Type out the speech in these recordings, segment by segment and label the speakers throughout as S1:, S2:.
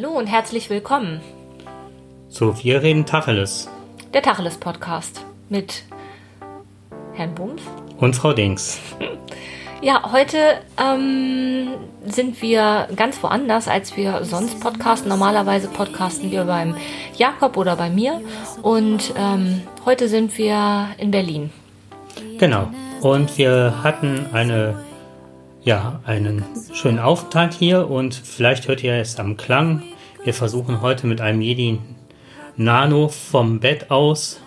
S1: Hallo und herzlich willkommen.
S2: So, wir reden Tacheles.
S1: Der Tacheles Podcast mit Herrn Bums
S2: und Frau Dings.
S1: Ja, heute ähm, sind wir ganz woanders, als wir sonst podcasten. Normalerweise podcasten wir beim Jakob oder bei mir. Und ähm, heute sind wir in Berlin.
S2: Genau. Und wir hatten eine, ja, einen schönen Aufenthalt hier. Und vielleicht hört ihr es am Klang. Wir versuchen heute mit einem Jedi Nano vom Bett aus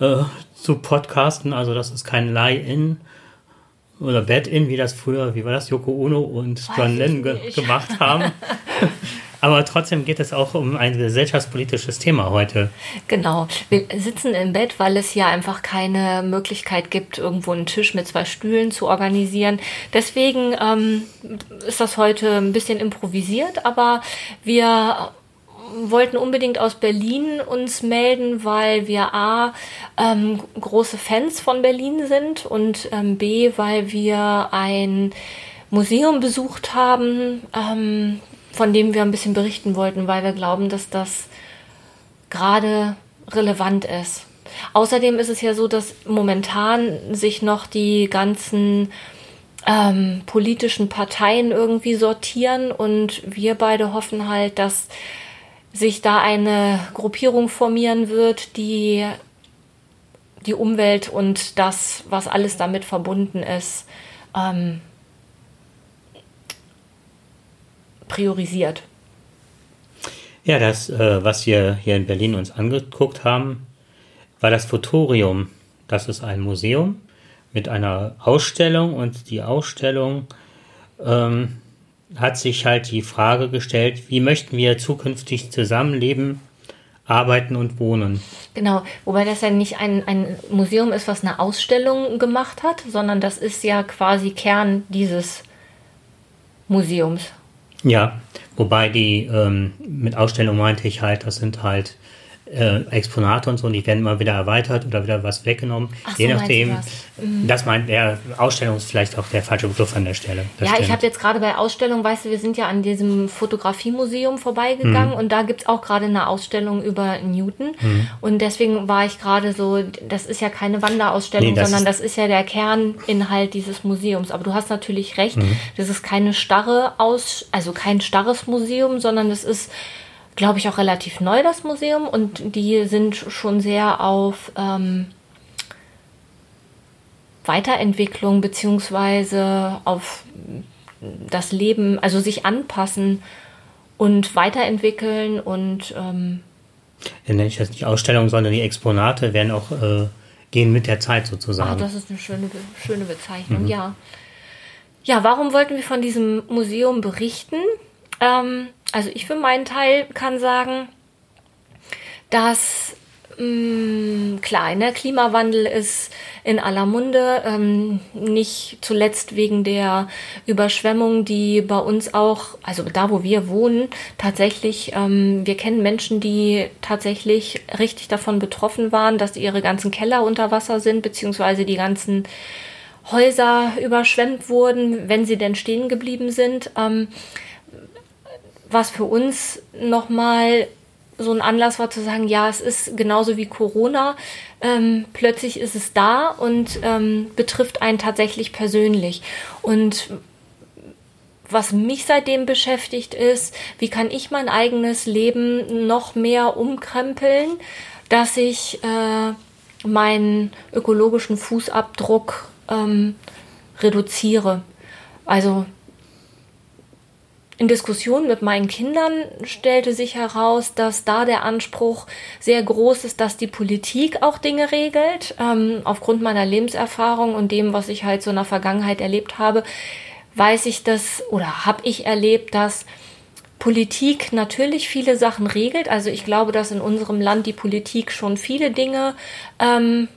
S2: äh, zu podcasten. Also das ist kein Lie-In oder Bed-In, wie das früher, wie war das, Yoko Ono und John Lennon ge gemacht haben. Aber trotzdem geht es auch um ein gesellschaftspolitisches Thema heute.
S1: Genau. Wir sitzen im Bett, weil es hier einfach keine Möglichkeit gibt, irgendwo einen Tisch mit zwei Stühlen zu organisieren. Deswegen ähm, ist das heute ein bisschen improvisiert, aber wir wollten unbedingt aus Berlin uns melden, weil wir A, ähm, große Fans von Berlin sind und ähm, B, weil wir ein Museum besucht haben, ähm, von dem wir ein bisschen berichten wollten, weil wir glauben, dass das gerade relevant ist. Außerdem ist es ja so, dass momentan sich noch die ganzen ähm, politischen Parteien irgendwie sortieren und wir beide hoffen halt, dass sich da eine Gruppierung formieren wird, die die Umwelt und das, was alles damit verbunden ist, ähm, priorisiert.
S2: Ja, das, äh, was wir hier in Berlin uns angeguckt haben, war das Fotorium. Das ist ein Museum mit einer Ausstellung und die Ausstellung ähm, hat sich halt die Frage gestellt, wie möchten wir zukünftig zusammenleben, arbeiten und wohnen.
S1: Genau, wobei das ja nicht ein, ein Museum ist, was eine Ausstellung gemacht hat, sondern das ist ja quasi Kern dieses Museums.
S2: Ja, wobei die ähm, mit Ausstellung meinte ich halt, das sind halt äh, Exponate und so, und die werden immer wieder erweitert oder wieder was weggenommen. Ach Je so, nachdem. Mhm. Das meint der Ausstellung ist vielleicht auch der falsche Begriff an der Stelle.
S1: Das ja, stimmt. ich habe jetzt gerade bei Ausstellung, weißt du, wir sind ja an diesem Fotografiemuseum vorbeigegangen mhm. und da gibt es auch gerade eine Ausstellung über Newton. Mhm. Und deswegen war ich gerade so, das ist ja keine Wanderausstellung, nee, das sondern das ist ja der Kerninhalt dieses Museums. Aber du hast natürlich recht, mhm. das ist keine starre Aus, also kein starres Museum, sondern das ist glaube ich, auch relativ neu, das Museum. Und die sind schon sehr auf ähm, Weiterentwicklung beziehungsweise auf das Leben, also sich anpassen und weiterentwickeln und ähm,
S2: ja, nenne ich das nicht Ausstellung, sondern die Exponate werden auch äh, gehen mit der Zeit sozusagen. Ah,
S1: das ist eine schöne, schöne Bezeichnung, mhm. ja. Ja, warum wollten wir von diesem Museum berichten? Ähm, also ich für meinen Teil kann sagen, dass mh, mm, klar, ne, Klimawandel ist in aller Munde, ähm, nicht zuletzt wegen der Überschwemmung, die bei uns auch, also da wo wir wohnen, tatsächlich, ähm, wir kennen Menschen, die tatsächlich richtig davon betroffen waren, dass ihre ganzen Keller unter Wasser sind, beziehungsweise die ganzen Häuser überschwemmt wurden, wenn sie denn stehen geblieben sind. Ähm, was für uns nochmal so ein Anlass war zu sagen, ja, es ist genauso wie Corona. Ähm, plötzlich ist es da und ähm, betrifft einen tatsächlich persönlich. Und was mich seitdem beschäftigt ist, wie kann ich mein eigenes Leben noch mehr umkrempeln, dass ich äh, meinen ökologischen Fußabdruck ähm, reduziere. Also in Diskussionen mit meinen Kindern stellte sich heraus, dass da der Anspruch sehr groß ist, dass die Politik auch Dinge regelt. Ähm, aufgrund meiner Lebenserfahrung und dem, was ich halt so in der Vergangenheit erlebt habe, weiß ich das oder habe ich erlebt, dass Politik natürlich viele Sachen regelt. Also ich glaube, dass in unserem Land die Politik schon viele Dinge ähm,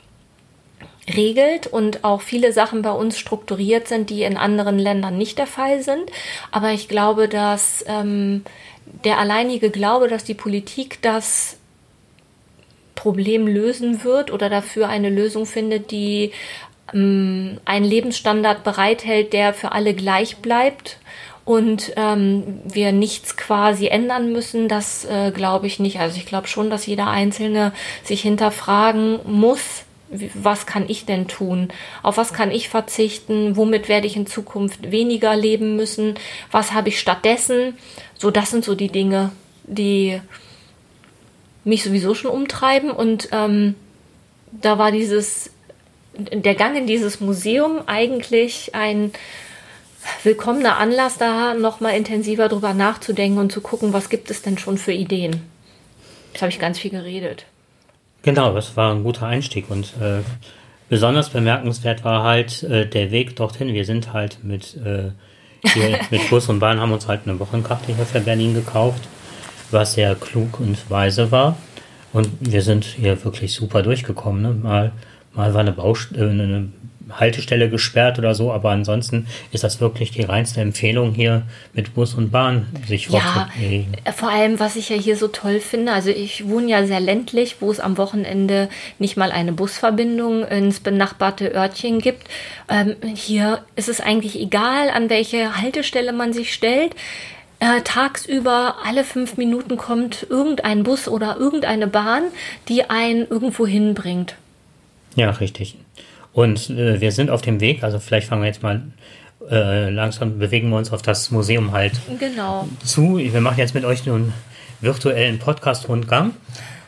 S1: regelt und auch viele Sachen bei uns strukturiert sind, die in anderen Ländern nicht der Fall sind. Aber ich glaube, dass ähm, der alleinige Glaube, dass die Politik das Problem lösen wird oder dafür eine Lösung findet, die ähm, einen Lebensstandard bereithält, der für alle gleich bleibt und ähm, wir nichts quasi ändern müssen, das äh, glaube ich nicht. Also ich glaube schon, dass jeder Einzelne sich hinterfragen muss, was kann ich denn tun? Auf was kann ich verzichten? Womit werde ich in Zukunft weniger leben müssen? Was habe ich stattdessen? So, das sind so die Dinge, die mich sowieso schon umtreiben. Und ähm, da war dieses, der Gang in dieses Museum eigentlich ein willkommener Anlass, da nochmal intensiver drüber nachzudenken und zu gucken, was gibt es denn schon für Ideen. Jetzt habe ich ganz viel geredet.
S2: Genau, das war ein guter Einstieg und äh, besonders bemerkenswert war halt äh, der Weg dorthin. Wir sind halt mit, äh, hier, mit Bus und Bahn haben uns halt eine Wochenkarte hier für Berlin gekauft, was sehr klug und weise war. Und wir sind hier wirklich super durchgekommen. Ne? Mal, mal war eine, Baust äh, eine Haltestelle gesperrt oder so, aber ansonsten ist das wirklich die reinste Empfehlung hier mit Bus und Bahn sich
S1: Ja, vor allem, was ich ja hier so toll finde, also ich wohne ja sehr ländlich, wo es am Wochenende nicht mal eine Busverbindung ins benachbarte Örtchen gibt. Ähm, hier ist es eigentlich egal, an welche Haltestelle man sich stellt. Äh, tagsüber alle fünf Minuten kommt irgendein Bus oder irgendeine Bahn, die einen irgendwo hinbringt.
S2: Ja, richtig. Und äh, wir sind auf dem Weg, also vielleicht fangen wir jetzt mal äh, langsam, bewegen wir uns auf das Museum halt
S1: genau.
S2: zu. Wir machen jetzt mit euch einen virtuellen Podcast-Rundgang.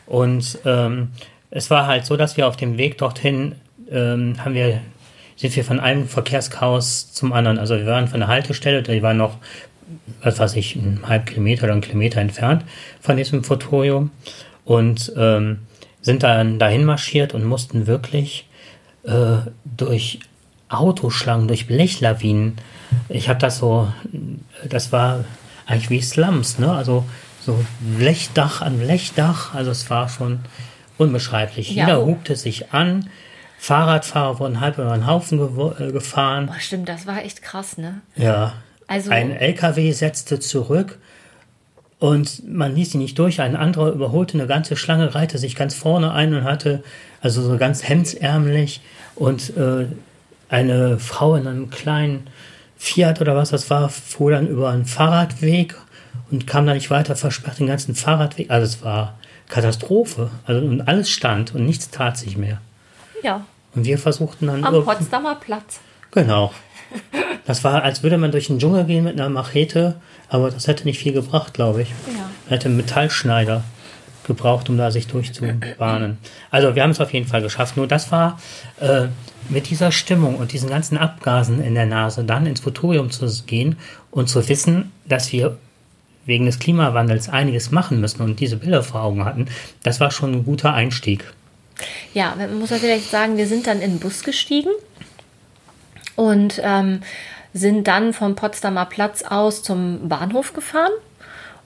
S2: Und ähm, es war halt so, dass wir auf dem Weg dorthin ähm, haben wir, sind wir von einem Verkehrschaos zum anderen. Also wir waren von der Haltestelle, die war noch, was weiß ich, einen halben Kilometer oder einen Kilometer entfernt von diesem Fotorium und ähm, sind dann dahin marschiert und mussten wirklich äh, durch Autoschlangen, durch Blechlawinen. Ich habe das so, das war eigentlich wie Slums, ne? Also so Blechdach an Blechdach. Also es war schon unbeschreiblich. Ja, Jeder oh. hubte sich an. Fahrradfahrer wurden halb über den Haufen ge äh, gefahren.
S1: Boah, stimmt, das war echt krass, ne?
S2: Ja. Also ein LKW setzte zurück und man ließ ihn nicht durch. Ein anderer überholte eine ganze Schlange, reihte sich ganz vorne ein und hatte also so ganz hemdsärmlich und äh, eine Frau in einem kleinen Fiat oder was das war, fuhr dann über einen Fahrradweg und kam da nicht weiter, versperrt den ganzen Fahrradweg. Also es war Katastrophe. Also und alles stand und nichts tat sich mehr.
S1: Ja.
S2: Und wir versuchten dann.
S1: Am Potsdamer Platz.
S2: Genau. Das war, als würde man durch den Dschungel gehen mit einer Machete, aber das hätte nicht viel gebracht, glaube ich. Ja. Man hätte einen Metallschneider gebraucht, um da sich durchzubahnen. Also wir haben es auf jeden Fall geschafft. Nur das war äh, mit dieser Stimmung und diesen ganzen Abgasen in der Nase dann ins Futurium zu gehen und zu wissen, dass wir wegen des Klimawandels einiges machen müssen und diese Bilder vor Augen hatten, das war schon ein guter Einstieg.
S1: Ja, man muss ja vielleicht sagen, wir sind dann in den Bus gestiegen und ähm, sind dann vom Potsdamer Platz aus zum Bahnhof gefahren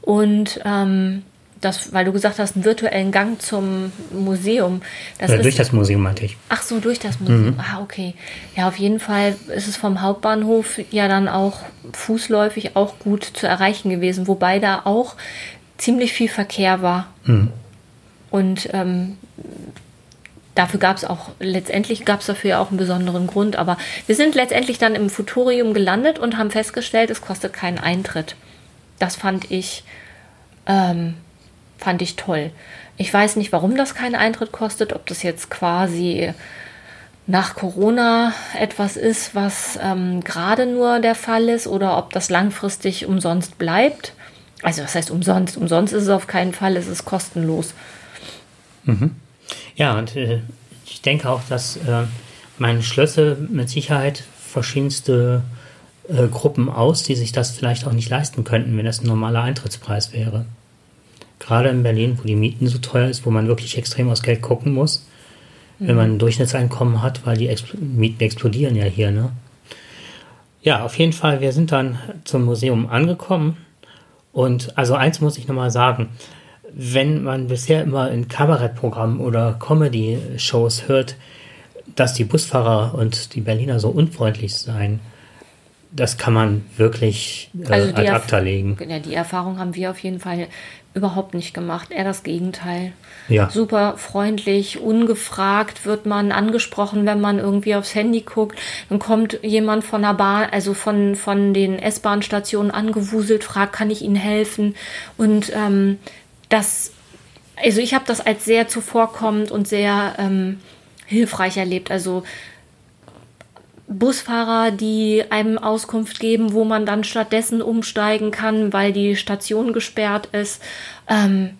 S1: und ähm, das, weil du gesagt hast, einen virtuellen Gang zum Museum.
S2: Das äh, durch das Museum meinte ich.
S1: Ach so, durch das Museum. Mhm. Ah, okay. Ja, auf jeden Fall ist es vom Hauptbahnhof ja dann auch fußläufig auch gut zu erreichen gewesen, wobei da auch ziemlich viel Verkehr war. Mhm. Und ähm, dafür gab es auch, letztendlich gab es dafür ja auch einen besonderen Grund, aber wir sind letztendlich dann im Futurium gelandet und haben festgestellt, es kostet keinen Eintritt. Das fand ich ähm, fand ich toll. Ich weiß nicht, warum das keinen Eintritt kostet, ob das jetzt quasi nach Corona etwas ist, was ähm, gerade nur der Fall ist oder ob das langfristig umsonst bleibt. Also was heißt umsonst? Umsonst ist es auf keinen Fall, es ist kostenlos.
S2: Mhm. Ja, und äh, ich denke auch, dass äh, man Schlösser mit Sicherheit verschiedenste äh, Gruppen aus, die sich das vielleicht auch nicht leisten könnten, wenn das ein normaler Eintrittspreis wäre. Gerade in Berlin, wo die Mieten so teuer ist, wo man wirklich extrem aus Geld gucken muss, mhm. wenn man ein Durchschnittseinkommen hat, weil die Expl Mieten explodieren ja hier, ne? Ja, auf jeden Fall, wir sind dann zum Museum angekommen. Und also eins muss ich nochmal sagen, wenn man bisher immer in Kabarettprogrammen oder Comedy-Shows hört, dass die Busfahrer und die Berliner so unfreundlich seien, das kann man wirklich äh, also ad acta legen.
S1: Ja, die Erfahrung haben wir auf jeden Fall überhaupt nicht gemacht. Eher das Gegenteil. Ja. Super freundlich, ungefragt wird man angesprochen, wenn man irgendwie aufs Handy guckt. Dann kommt jemand von der Bahn, also von, von den S-Bahn-Stationen angewuselt, fragt, kann ich Ihnen helfen? Und ähm, das, also ich habe das als sehr zuvorkommend und sehr ähm, hilfreich erlebt. Also Busfahrer, die einem Auskunft geben, wo man dann stattdessen umsteigen kann, weil die Station gesperrt ist. Ähm,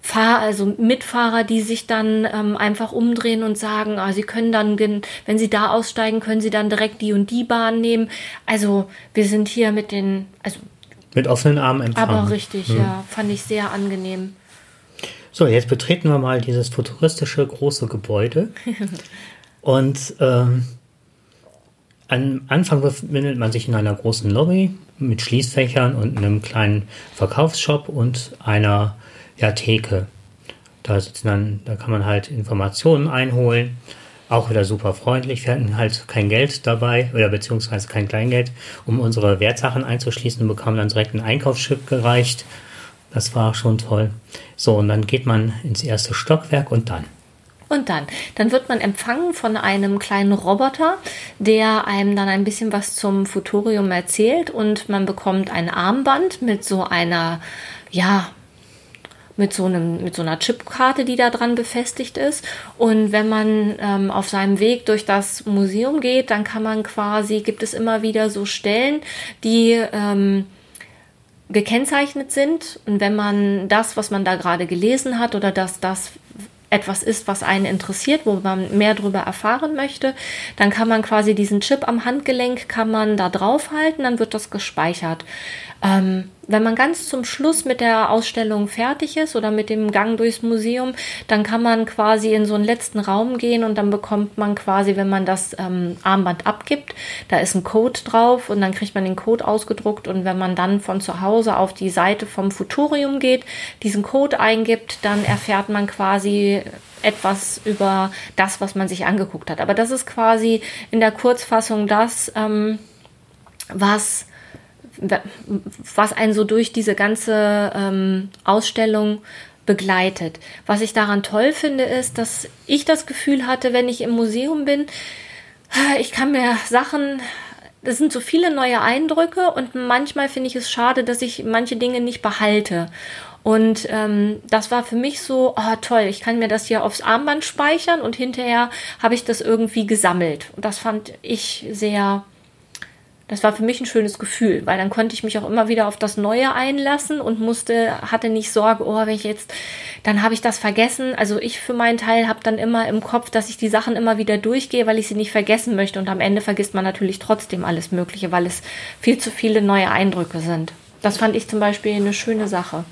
S1: Fahr also Mitfahrer, die sich dann ähm, einfach umdrehen und sagen, ah, sie können dann, wenn sie da aussteigen, können sie dann direkt die und die Bahn nehmen. Also wir sind hier mit den, also
S2: mit offenen Armen empfangen.
S1: Aber richtig, hm. ja, fand ich sehr angenehm.
S2: So, jetzt betreten wir mal dieses futuristische große Gebäude und ähm, am Anfang befindet man sich in einer großen Lobby mit Schließfächern und einem kleinen Verkaufsshop und einer ja, Theke. Da sitzen dann, da kann man halt Informationen einholen. Auch wieder super freundlich. Wir hatten halt kein Geld dabei oder beziehungsweise kein Kleingeld, um unsere Wertsachen einzuschließen, bekamen dann direkt ein Einkaufsschiff gereicht. Das war schon toll. So, und dann geht man ins erste Stockwerk und dann
S1: und dann, dann wird man empfangen von einem kleinen Roboter, der einem dann ein bisschen was zum Futurium erzählt und man bekommt ein Armband mit so einer, ja, mit so, einem, mit so einer Chipkarte, die da dran befestigt ist. Und wenn man ähm, auf seinem Weg durch das Museum geht, dann kann man quasi, gibt es immer wieder so Stellen, die ähm, gekennzeichnet sind. Und wenn man das, was man da gerade gelesen hat oder dass das etwas ist, was einen interessiert, wo man mehr darüber erfahren möchte, dann kann man quasi diesen Chip am Handgelenk kann man da draufhalten, dann wird das gespeichert. Ähm, wenn man ganz zum Schluss mit der Ausstellung fertig ist oder mit dem Gang durchs Museum, dann kann man quasi in so einen letzten Raum gehen und dann bekommt man quasi, wenn man das ähm, Armband abgibt, da ist ein Code drauf und dann kriegt man den Code ausgedruckt und wenn man dann von zu Hause auf die Seite vom Futurium geht, diesen Code eingibt, dann erfährt man quasi etwas über das, was man sich angeguckt hat. Aber das ist quasi in der Kurzfassung das, ähm, was was einen so durch diese ganze ähm, Ausstellung begleitet. Was ich daran toll finde, ist, dass ich das Gefühl hatte, wenn ich im Museum bin, ich kann mir Sachen, das sind so viele neue Eindrücke und manchmal finde ich es schade, dass ich manche Dinge nicht behalte. Und ähm, das war für mich so, oh toll, ich kann mir das hier aufs Armband speichern und hinterher habe ich das irgendwie gesammelt. Und das fand ich sehr das war für mich ein schönes Gefühl, weil dann konnte ich mich auch immer wieder auf das Neue einlassen und musste, hatte nicht Sorge, oh, wenn ich jetzt, dann habe ich das vergessen. Also ich für meinen Teil habe dann immer im Kopf, dass ich die Sachen immer wieder durchgehe, weil ich sie nicht vergessen möchte. Und am Ende vergisst man natürlich trotzdem alles Mögliche, weil es viel zu viele neue Eindrücke sind. Das fand ich zum Beispiel eine schöne Sache.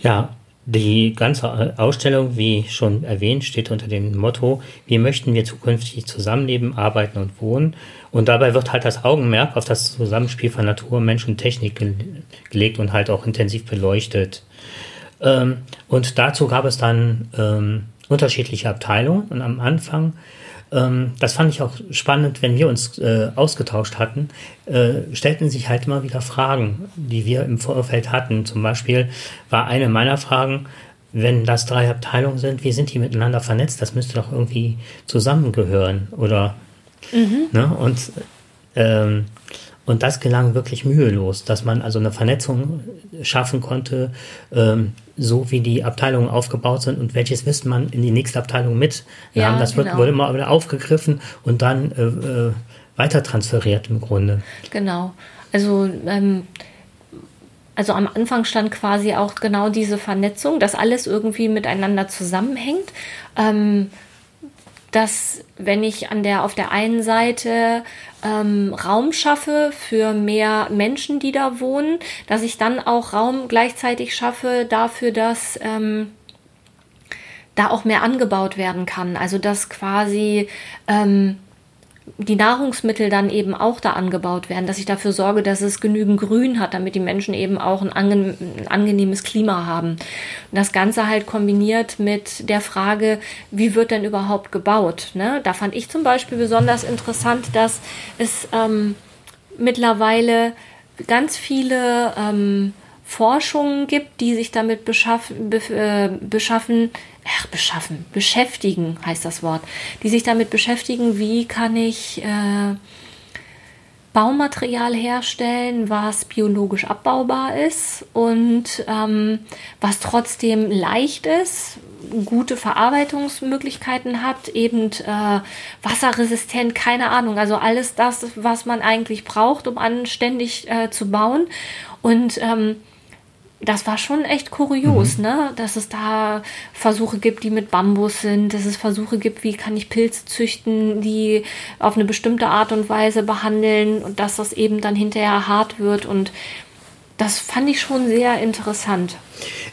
S2: Ja, die ganze Ausstellung, wie schon erwähnt, steht unter dem Motto, wie möchten wir zukünftig zusammenleben, arbeiten und wohnen. Und dabei wird halt das Augenmerk auf das Zusammenspiel von Natur, Mensch und Technik gelegt und halt auch intensiv beleuchtet. Ähm, und dazu gab es dann ähm, unterschiedliche Abteilungen. Und am Anfang ähm, das fand ich auch spannend, wenn wir uns äh, ausgetauscht hatten, äh, stellten sich halt immer wieder Fragen, die wir im Vorfeld hatten. Zum Beispiel war eine meiner Fragen, wenn das drei Abteilungen sind, wie sind die miteinander vernetzt? Das müsste doch irgendwie zusammengehören oder mhm. ne? und ähm, und das gelang wirklich mühelos, dass man also eine Vernetzung schaffen konnte, ähm, so wie die Abteilungen aufgebaut sind und welches Wissen man in die nächste Abteilung mit ja. Das genau. wurde immer wieder aufgegriffen und dann äh, äh, weiter transferiert im Grunde.
S1: Genau. Also ähm, also am Anfang stand quasi auch genau diese Vernetzung, dass alles irgendwie miteinander zusammenhängt. Ähm, dass wenn ich an der auf der einen Seite ähm, Raum schaffe für mehr Menschen, die da wohnen, dass ich dann auch Raum gleichzeitig schaffe dafür, dass ähm, da auch mehr angebaut werden kann. Also dass quasi ähm, die Nahrungsmittel dann eben auch da angebaut werden, dass ich dafür sorge, dass es genügend Grün hat, damit die Menschen eben auch ein, ange ein angenehmes Klima haben. Und das Ganze halt kombiniert mit der Frage, wie wird denn überhaupt gebaut? Ne? Da fand ich zum Beispiel besonders interessant, dass es ähm, mittlerweile ganz viele ähm, Forschungen gibt, die sich damit beschaffen, be, äh, beschaffen, ach, beschaffen, beschäftigen, heißt das Wort, die sich damit beschäftigen, wie kann ich äh, Baumaterial herstellen, was biologisch abbaubar ist und ähm, was trotzdem leicht ist, gute Verarbeitungsmöglichkeiten hat, eben äh, wasserresistent, keine Ahnung, also alles das, was man eigentlich braucht, um anständig äh, zu bauen. Und ähm, das war schon echt kurios, mhm. ne? Dass es da Versuche gibt, die mit Bambus sind, dass es Versuche gibt, wie kann ich Pilze züchten, die auf eine bestimmte Art und Weise behandeln und dass das eben dann hinterher hart wird und das fand ich schon sehr interessant.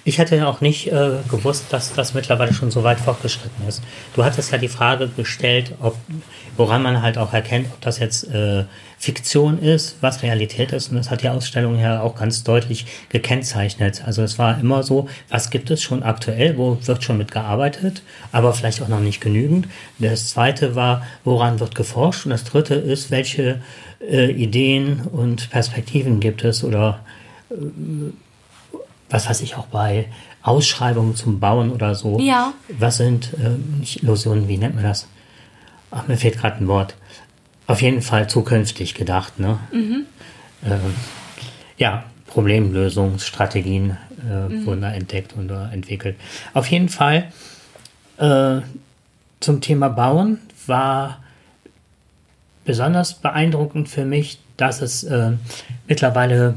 S2: Ich hätte ja auch nicht äh, gewusst, dass das mittlerweile schon so weit fortgeschritten ist. Du hattest ja die Frage gestellt, ob, woran man halt auch erkennt, ob das jetzt äh, Fiktion ist, was Realität ist. Und das hat die Ausstellung ja auch ganz deutlich gekennzeichnet. Also es war immer so, was gibt es schon aktuell, wo wird schon mitgearbeitet, aber vielleicht auch noch nicht genügend. Das zweite war, woran wird geforscht. Und das dritte ist, welche äh, Ideen und Perspektiven gibt es oder äh, was weiß ich auch bei Ausschreibungen zum Bauen oder so.
S1: Ja.
S2: Was sind äh, nicht Illusionen, wie nennt man das? Ach, mir fehlt gerade ein Wort. Auf jeden Fall zukünftig gedacht, ne? Mhm. Äh, ja, Problemlösungsstrategien äh, mhm. wurden da entdeckt und entwickelt. Auf jeden Fall äh, zum Thema Bauen war besonders beeindruckend für mich, dass es äh, mittlerweile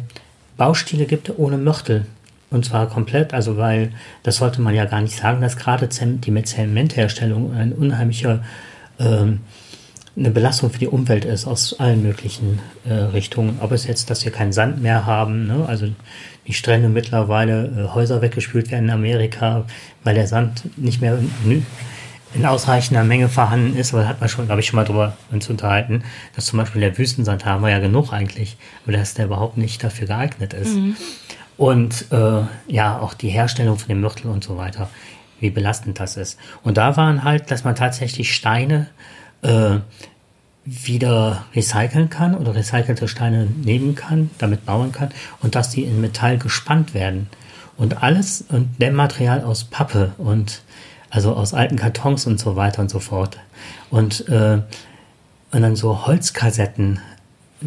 S2: Baustile gibt ohne Mörtel. Und zwar komplett, also weil, das sollte man ja gar nicht sagen, dass gerade die Zementherstellung ein unheimlicher, ähm, eine Belastung für die Umwelt ist aus allen möglichen äh, Richtungen. Ob es jetzt, dass wir keinen Sand mehr haben, ne? also die Strände mittlerweile äh, Häuser weggespült werden in Amerika, weil der Sand nicht mehr in, in ausreichender Menge vorhanden ist, aber da hat man schon, glaube ich, schon mal drüber uns unterhalten, dass zum Beispiel der Wüstensand haben wir ja genug eigentlich, aber dass der überhaupt nicht dafür geeignet ist. Mhm. Und äh, ja, auch die Herstellung von dem Mörtel und so weiter, wie belastend das ist. Und da waren halt, dass man tatsächlich Steine äh, wieder recyceln kann oder recycelte Steine nehmen kann, damit bauen kann und dass die in Metall gespannt werden. Und alles und Dämmmaterial aus Pappe und also aus alten Kartons und so weiter und so fort. Und, äh, und dann so Holzkassetten,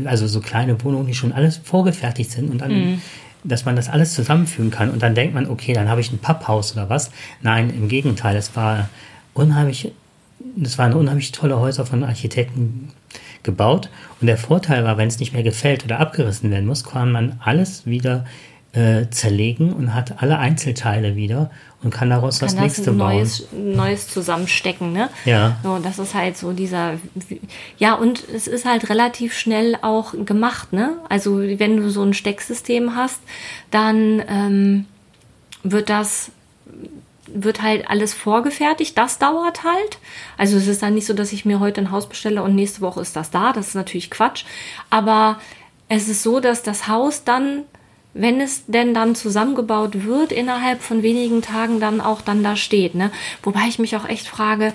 S2: also so kleine Wohnungen, die schon alles vorgefertigt sind und dann mhm dass man das alles zusammenfügen kann und dann denkt man, okay, dann habe ich ein Papphaus oder was. Nein, im Gegenteil, es war unheimlich, es waren unheimlich tolle Häuser von Architekten gebaut und der Vorteil war, wenn es nicht mehr gefällt oder abgerissen werden muss, kann man alles wieder äh, zerlegen und hat alle Einzelteile wieder und kann daraus kann das, nächste
S1: neues,
S2: bauen.
S1: Neues zusammenstecken, ne?
S2: Ja.
S1: So, das ist halt so dieser, ja, und es ist halt relativ schnell auch gemacht, ne? Also, wenn du so ein Stecksystem hast, dann ähm, wird das wird halt alles vorgefertigt. Das dauert halt. Also es ist dann nicht so, dass ich mir heute ein Haus bestelle und nächste Woche ist das da. Das ist natürlich Quatsch. Aber es ist so, dass das Haus dann wenn es denn dann zusammengebaut wird, innerhalb von wenigen Tagen dann auch dann da steht. Ne? Wobei ich mich auch echt frage,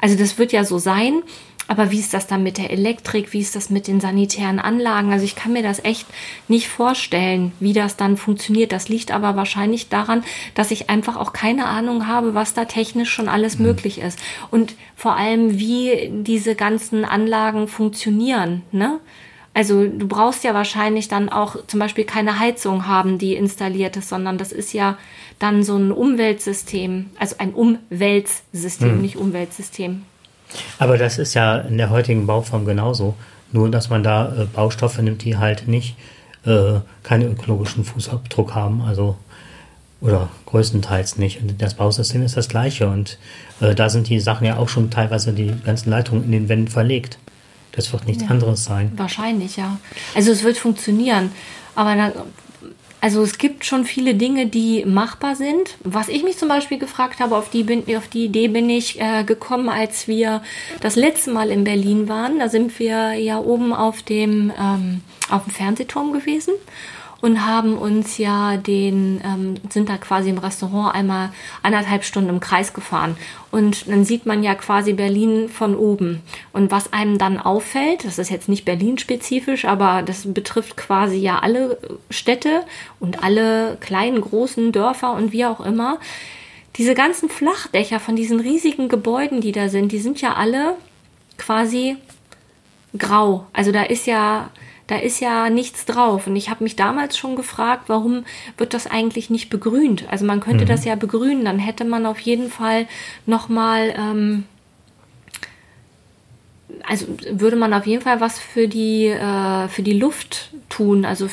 S1: also das wird ja so sein, aber wie ist das dann mit der Elektrik? Wie ist das mit den sanitären Anlagen? Also ich kann mir das echt nicht vorstellen, wie das dann funktioniert. Das liegt aber wahrscheinlich daran, dass ich einfach auch keine Ahnung habe, was da technisch schon alles mhm. möglich ist. Und vor allem, wie diese ganzen Anlagen funktionieren. Ne? Also du brauchst ja wahrscheinlich dann auch zum Beispiel keine Heizung haben, die installiert ist, sondern das ist ja dann so ein Umweltsystem, also ein Umweltsystem, hm. nicht Umweltsystem.
S2: Aber das ist ja in der heutigen Bauform genauso. Nur, dass man da äh, Baustoffe nimmt, die halt nicht äh, keinen ökologischen Fußabdruck haben, also oder größtenteils nicht. Und das Bausystem ist das gleiche. Und äh, da sind die Sachen ja auch schon teilweise die ganzen Leitungen in den Wänden verlegt. Das wird nichts ja. anderes sein.
S1: Wahrscheinlich, ja. Also es wird funktionieren. Aber dann, also es gibt schon viele Dinge, die machbar sind. Was ich mich zum Beispiel gefragt habe, auf die, bin, auf die Idee bin ich äh, gekommen, als wir das letzte Mal in Berlin waren. Da sind wir ja oben auf dem, ähm, auf dem Fernsehturm gewesen. Und haben uns ja den, ähm, sind da quasi im Restaurant einmal anderthalb Stunden im Kreis gefahren. Und dann sieht man ja quasi Berlin von oben. Und was einem dann auffällt, das ist jetzt nicht Berlin-spezifisch, aber das betrifft quasi ja alle Städte und alle kleinen, großen Dörfer und wie auch immer. Diese ganzen Flachdächer von diesen riesigen Gebäuden, die da sind, die sind ja alle quasi grau. Also da ist ja da ist ja nichts drauf. Und ich habe mich damals schon gefragt, warum wird das eigentlich nicht begrünt? Also man könnte mhm. das ja begrünen, dann hätte man auf jeden Fall nochmal, ähm, also würde man auf jeden Fall was für die, äh, für die Luft tun. Also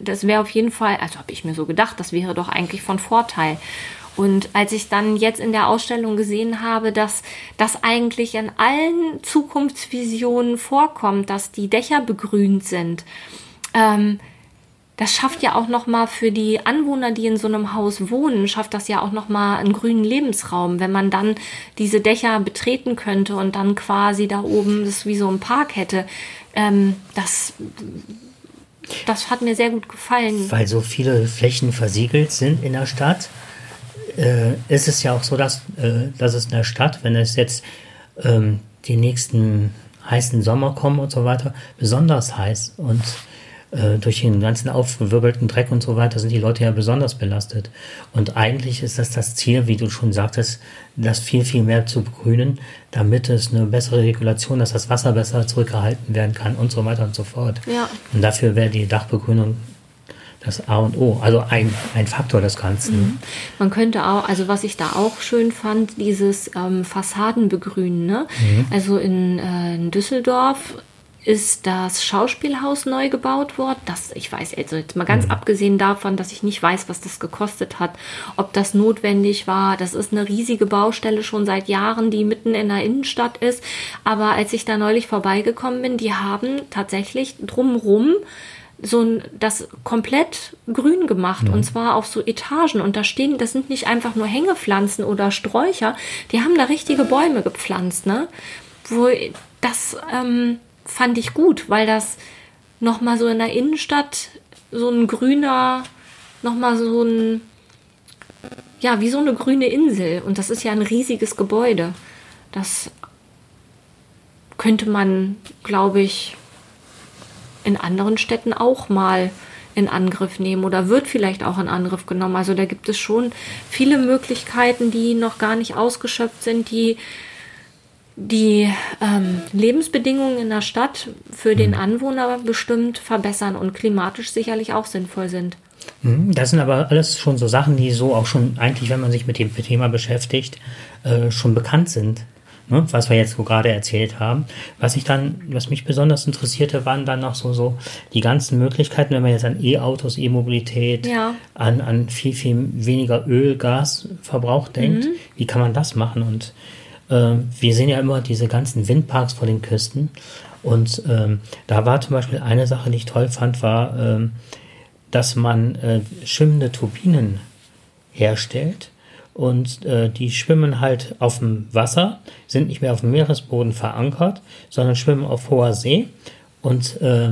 S1: das wäre auf jeden Fall, also habe ich mir so gedacht, das wäre doch eigentlich von Vorteil. Und als ich dann jetzt in der Ausstellung gesehen habe, dass das eigentlich in allen Zukunftsvisionen vorkommt, dass die Dächer begrünt sind, ähm, das schafft ja auch noch mal für die Anwohner, die in so einem Haus wohnen, schafft das ja auch noch mal einen grünen Lebensraum, wenn man dann diese Dächer betreten könnte und dann quasi da oben das wie so ein Park hätte. Ähm, das das hat mir sehr gut gefallen.
S2: Weil so viele Flächen versiegelt sind in der Stadt äh, ist es ja auch so, dass, äh, dass es in der Stadt, wenn es jetzt ähm, die nächsten heißen Sommer kommen und so weiter, besonders heiß und äh, durch den ganzen aufgewirbelten Dreck und so weiter sind die Leute ja besonders belastet. Und eigentlich ist das das Ziel, wie du schon sagtest, das viel, viel mehr zu begrünen, damit es eine bessere Regulation, dass das Wasser besser zurückgehalten werden kann und so weiter und so fort. Ja. Und dafür wäre die Dachbegrünung das A und O, also ein, ein Faktor des Ganzen. Mhm.
S1: Man könnte auch, also was ich da auch schön fand, dieses ähm, Fassadenbegrünen. Ne? Mhm. Also in, äh, in Düsseldorf ist das Schauspielhaus neu gebaut worden. Das, ich weiß, also jetzt mal ganz mhm. abgesehen davon, dass ich nicht weiß, was das gekostet hat, ob das notwendig war. Das ist eine riesige Baustelle schon seit Jahren, die mitten in der Innenstadt ist. Aber als ich da neulich vorbeigekommen bin, die haben tatsächlich drumrum so ein, das komplett grün gemacht mhm. und zwar auf so Etagen und da stehen, das sind nicht einfach nur Hängepflanzen oder Sträucher, die haben da richtige Bäume gepflanzt, ne? Wo das ähm, fand ich gut, weil das nochmal so in der Innenstadt so ein grüner, nochmal so ein, ja, wie so eine grüne Insel und das ist ja ein riesiges Gebäude. Das könnte man, glaube ich, in anderen Städten auch mal in Angriff nehmen oder wird vielleicht auch in Angriff genommen. Also da gibt es schon viele Möglichkeiten, die noch gar nicht ausgeschöpft sind, die die ähm, Lebensbedingungen in der Stadt für den mhm. Anwohner bestimmt verbessern und klimatisch sicherlich auch sinnvoll sind.
S2: Mhm, das sind aber alles schon so Sachen, die so auch schon eigentlich, wenn man sich mit dem Thema beschäftigt, äh, schon bekannt sind ne, was wir jetzt so gerade erzählt haben. Was ich dann, was mich besonders interessierte, waren dann noch so, so die ganzen Möglichkeiten, wenn man jetzt an E-Autos, E-Mobilität, ja. an, an viel, viel weniger Öl, Gasverbrauch denkt. Mhm. Wie kann man das machen? Und äh, wir sehen ja immer diese ganzen Windparks vor den Küsten. Und ähm, da war zum Beispiel eine Sache, die ich toll fand, war, ähm, dass man äh, schwimmende Turbinen herstellt und äh, die schwimmen halt auf dem Wasser, sind nicht mehr auf dem Meeresboden verankert, sondern schwimmen auf hoher See und, äh,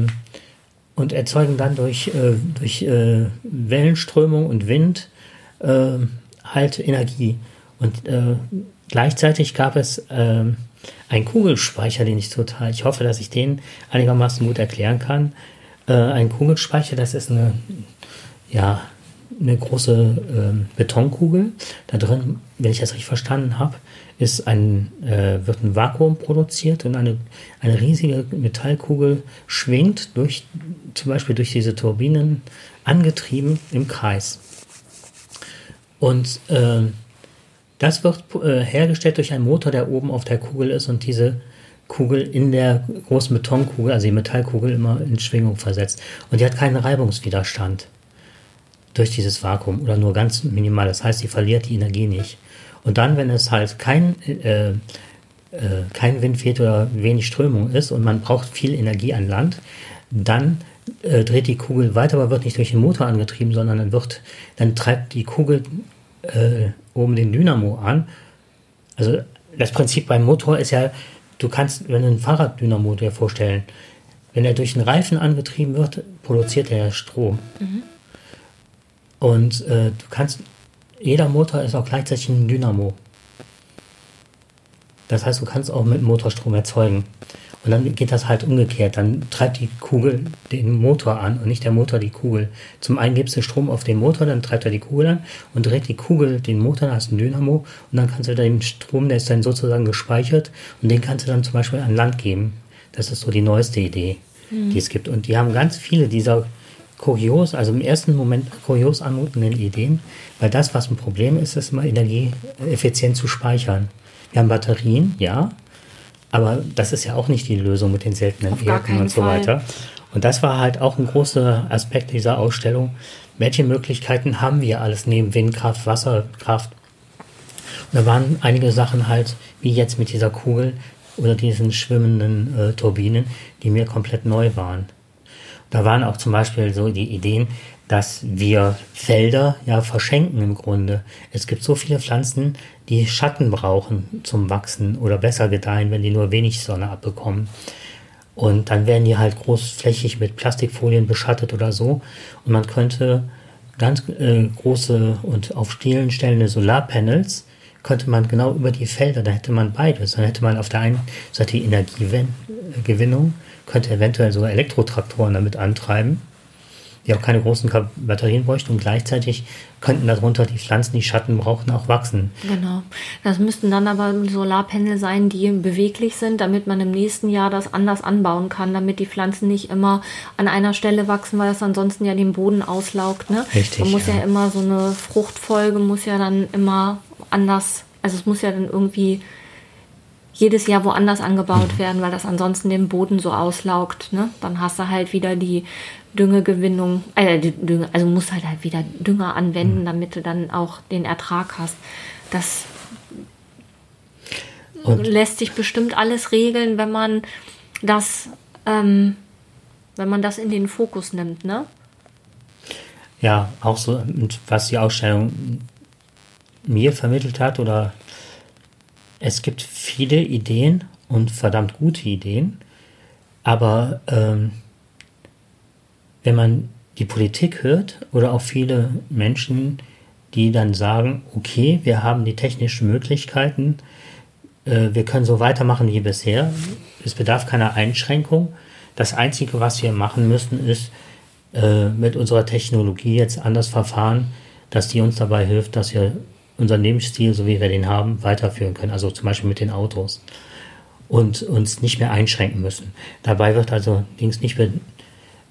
S2: und erzeugen dann durch, äh, durch äh, Wellenströmung und Wind äh, halt Energie. Und äh, gleichzeitig gab es äh, einen Kugelspeicher, den ich total, ich hoffe, dass ich den einigermaßen gut erklären kann. Äh, ein Kugelspeicher, das ist eine, ja, eine große äh, Betonkugel. Da drin, wenn ich das richtig verstanden habe, ist ein, äh, wird ein Vakuum produziert und eine, eine riesige Metallkugel schwingt durch, zum Beispiel durch diese Turbinen angetrieben im Kreis. Und äh, das wird äh, hergestellt durch einen Motor, der oben auf der Kugel ist und diese Kugel in der großen Betonkugel, also die Metallkugel, immer in Schwingung versetzt. Und die hat keinen Reibungswiderstand durch dieses Vakuum oder nur ganz minimal. Das heißt, sie verliert die Energie nicht. Und dann, wenn es halt kein, äh, äh, kein Wind fehlt oder wenig Strömung ist und man braucht viel Energie an Land, dann äh, dreht die Kugel weiter, aber wird nicht durch den Motor angetrieben, sondern dann wird, dann treibt die Kugel äh, oben den Dynamo an. Also das Prinzip beim Motor ist ja, du kannst, wenn du einen Fahrraddynamo dir vorstellen, wenn er durch einen Reifen angetrieben wird, produziert er Strom. Mhm. Und äh, du kannst, jeder Motor ist auch gleichzeitig ein Dynamo. Das heißt, du kannst auch mit Motorstrom erzeugen. Und dann geht das halt umgekehrt. Dann treibt die Kugel den Motor an und nicht der Motor die Kugel. Zum einen gibst du Strom auf den Motor, dann treibt er die Kugel an und dreht die Kugel den Motor, dann hast du ein Dynamo und dann kannst du den Strom, der ist dann sozusagen gespeichert und den kannst du dann zum Beispiel an Land geben. Das ist so die neueste Idee, mhm. die es gibt. Und die haben ganz viele dieser kurios, also im ersten Moment kurios anmutenden Ideen, weil das, was ein Problem ist, ist immer energieeffizient zu speichern. Wir haben Batterien, ja, aber das ist ja auch nicht die Lösung mit den seltenen Erden und so Fall. weiter. Und das war halt auch ein großer Aspekt dieser Ausstellung. Welche Möglichkeiten haben wir alles neben Windkraft, Wasserkraft? Und da waren einige Sachen halt, wie jetzt mit dieser Kugel oder diesen schwimmenden äh, Turbinen, die mir komplett neu waren. Da waren auch zum Beispiel so die Ideen, dass wir Felder ja verschenken im Grunde. Es gibt so viele Pflanzen, die Schatten brauchen zum Wachsen oder besser gedeihen, wenn die nur wenig Sonne abbekommen. Und dann werden die halt großflächig mit Plastikfolien beschattet oder so. Und man könnte ganz äh, große und auf Stielen stellende Solarpanels könnte man genau über die Felder, da hätte man beides. Dann hätte man auf der einen Seite die Energiegewinnung, könnte eventuell sogar Elektrotraktoren damit antreiben die auch keine großen Batterien bräuchten und gleichzeitig könnten darunter die Pflanzen, die Schatten brauchen, auch wachsen.
S1: Genau. Das müssten dann aber Solarpanel sein, die beweglich sind, damit man im nächsten Jahr das anders anbauen kann, damit die Pflanzen nicht immer an einer Stelle wachsen, weil das ansonsten ja den Boden auslaugt. Ne?
S2: Richtig.
S1: Man muss ja. ja immer so eine Fruchtfolge muss ja dann immer anders, also es muss ja dann irgendwie jedes Jahr woanders angebaut mhm. werden, weil das ansonsten den Boden so auslaugt. Ne? Dann hast du halt wieder die Düngegewinnung, äh, Dünge, also musst halt halt wieder Dünger anwenden, mhm. damit du dann auch den Ertrag hast. Das Und? lässt sich bestimmt alles regeln, wenn man das, ähm, wenn man das in den Fokus nimmt, ne?
S2: Ja, auch so, was die Ausstellung mir vermittelt hat oder es gibt viele Ideen und verdammt gute Ideen, aber ähm, wenn man die Politik hört oder auch viele Menschen, die dann sagen, okay, wir haben die technischen Möglichkeiten, äh, wir können so weitermachen wie bisher, es bedarf keiner Einschränkung. Das Einzige, was wir machen müssen, ist äh, mit unserer Technologie jetzt anders verfahren, dass die uns dabei hilft, dass wir unseren Lebensstil, so wie wir den haben, weiterführen können. Also zum Beispiel mit den Autos. Und uns nicht mehr einschränken müssen. Dabei wird also links nicht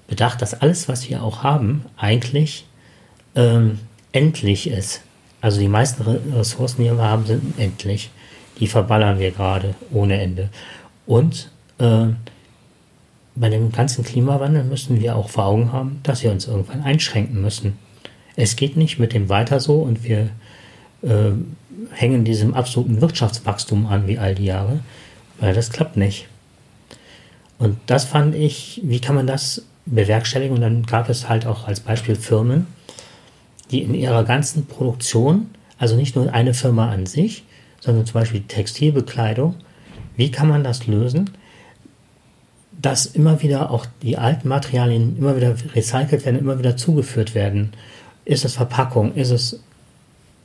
S2: bedacht, dass alles, was wir auch haben, eigentlich ähm, endlich ist. Also die meisten Ressourcen, die wir haben, sind endlich. Die verballern wir gerade ohne Ende. Und äh, bei dem ganzen Klimawandel müssen wir auch vor Augen haben, dass wir uns irgendwann einschränken müssen. Es geht nicht mit dem weiter so und wir äh, hängen diesem absoluten Wirtschaftswachstum an wie all die Jahre, weil das klappt nicht. Und das fand ich, wie kann man das bewerkstelligen? Und dann gab es halt auch als Beispiel Firmen, die in ihrer ganzen Produktion, also nicht nur eine Firma an sich, sondern zum Beispiel Textilbekleidung, wie kann man das lösen, dass immer wieder auch die alten Materialien immer wieder recycelt werden, immer wieder zugeführt werden? Ist es Verpackung? Ist es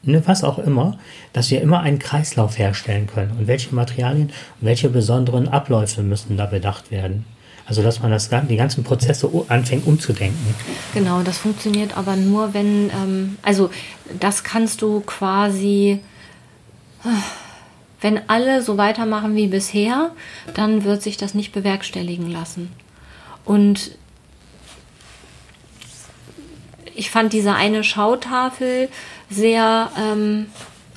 S2: ne, was auch immer, dass wir immer einen Kreislauf herstellen können. Und welche Materialien und welche besonderen Abläufe müssen da bedacht werden. Also dass man das, die ganzen Prozesse anfängt umzudenken.
S1: Genau, das funktioniert aber nur, wenn, ähm, also das kannst du quasi, wenn alle so weitermachen wie bisher, dann wird sich das nicht bewerkstelligen lassen. Und ich fand diese eine Schautafel sehr ähm,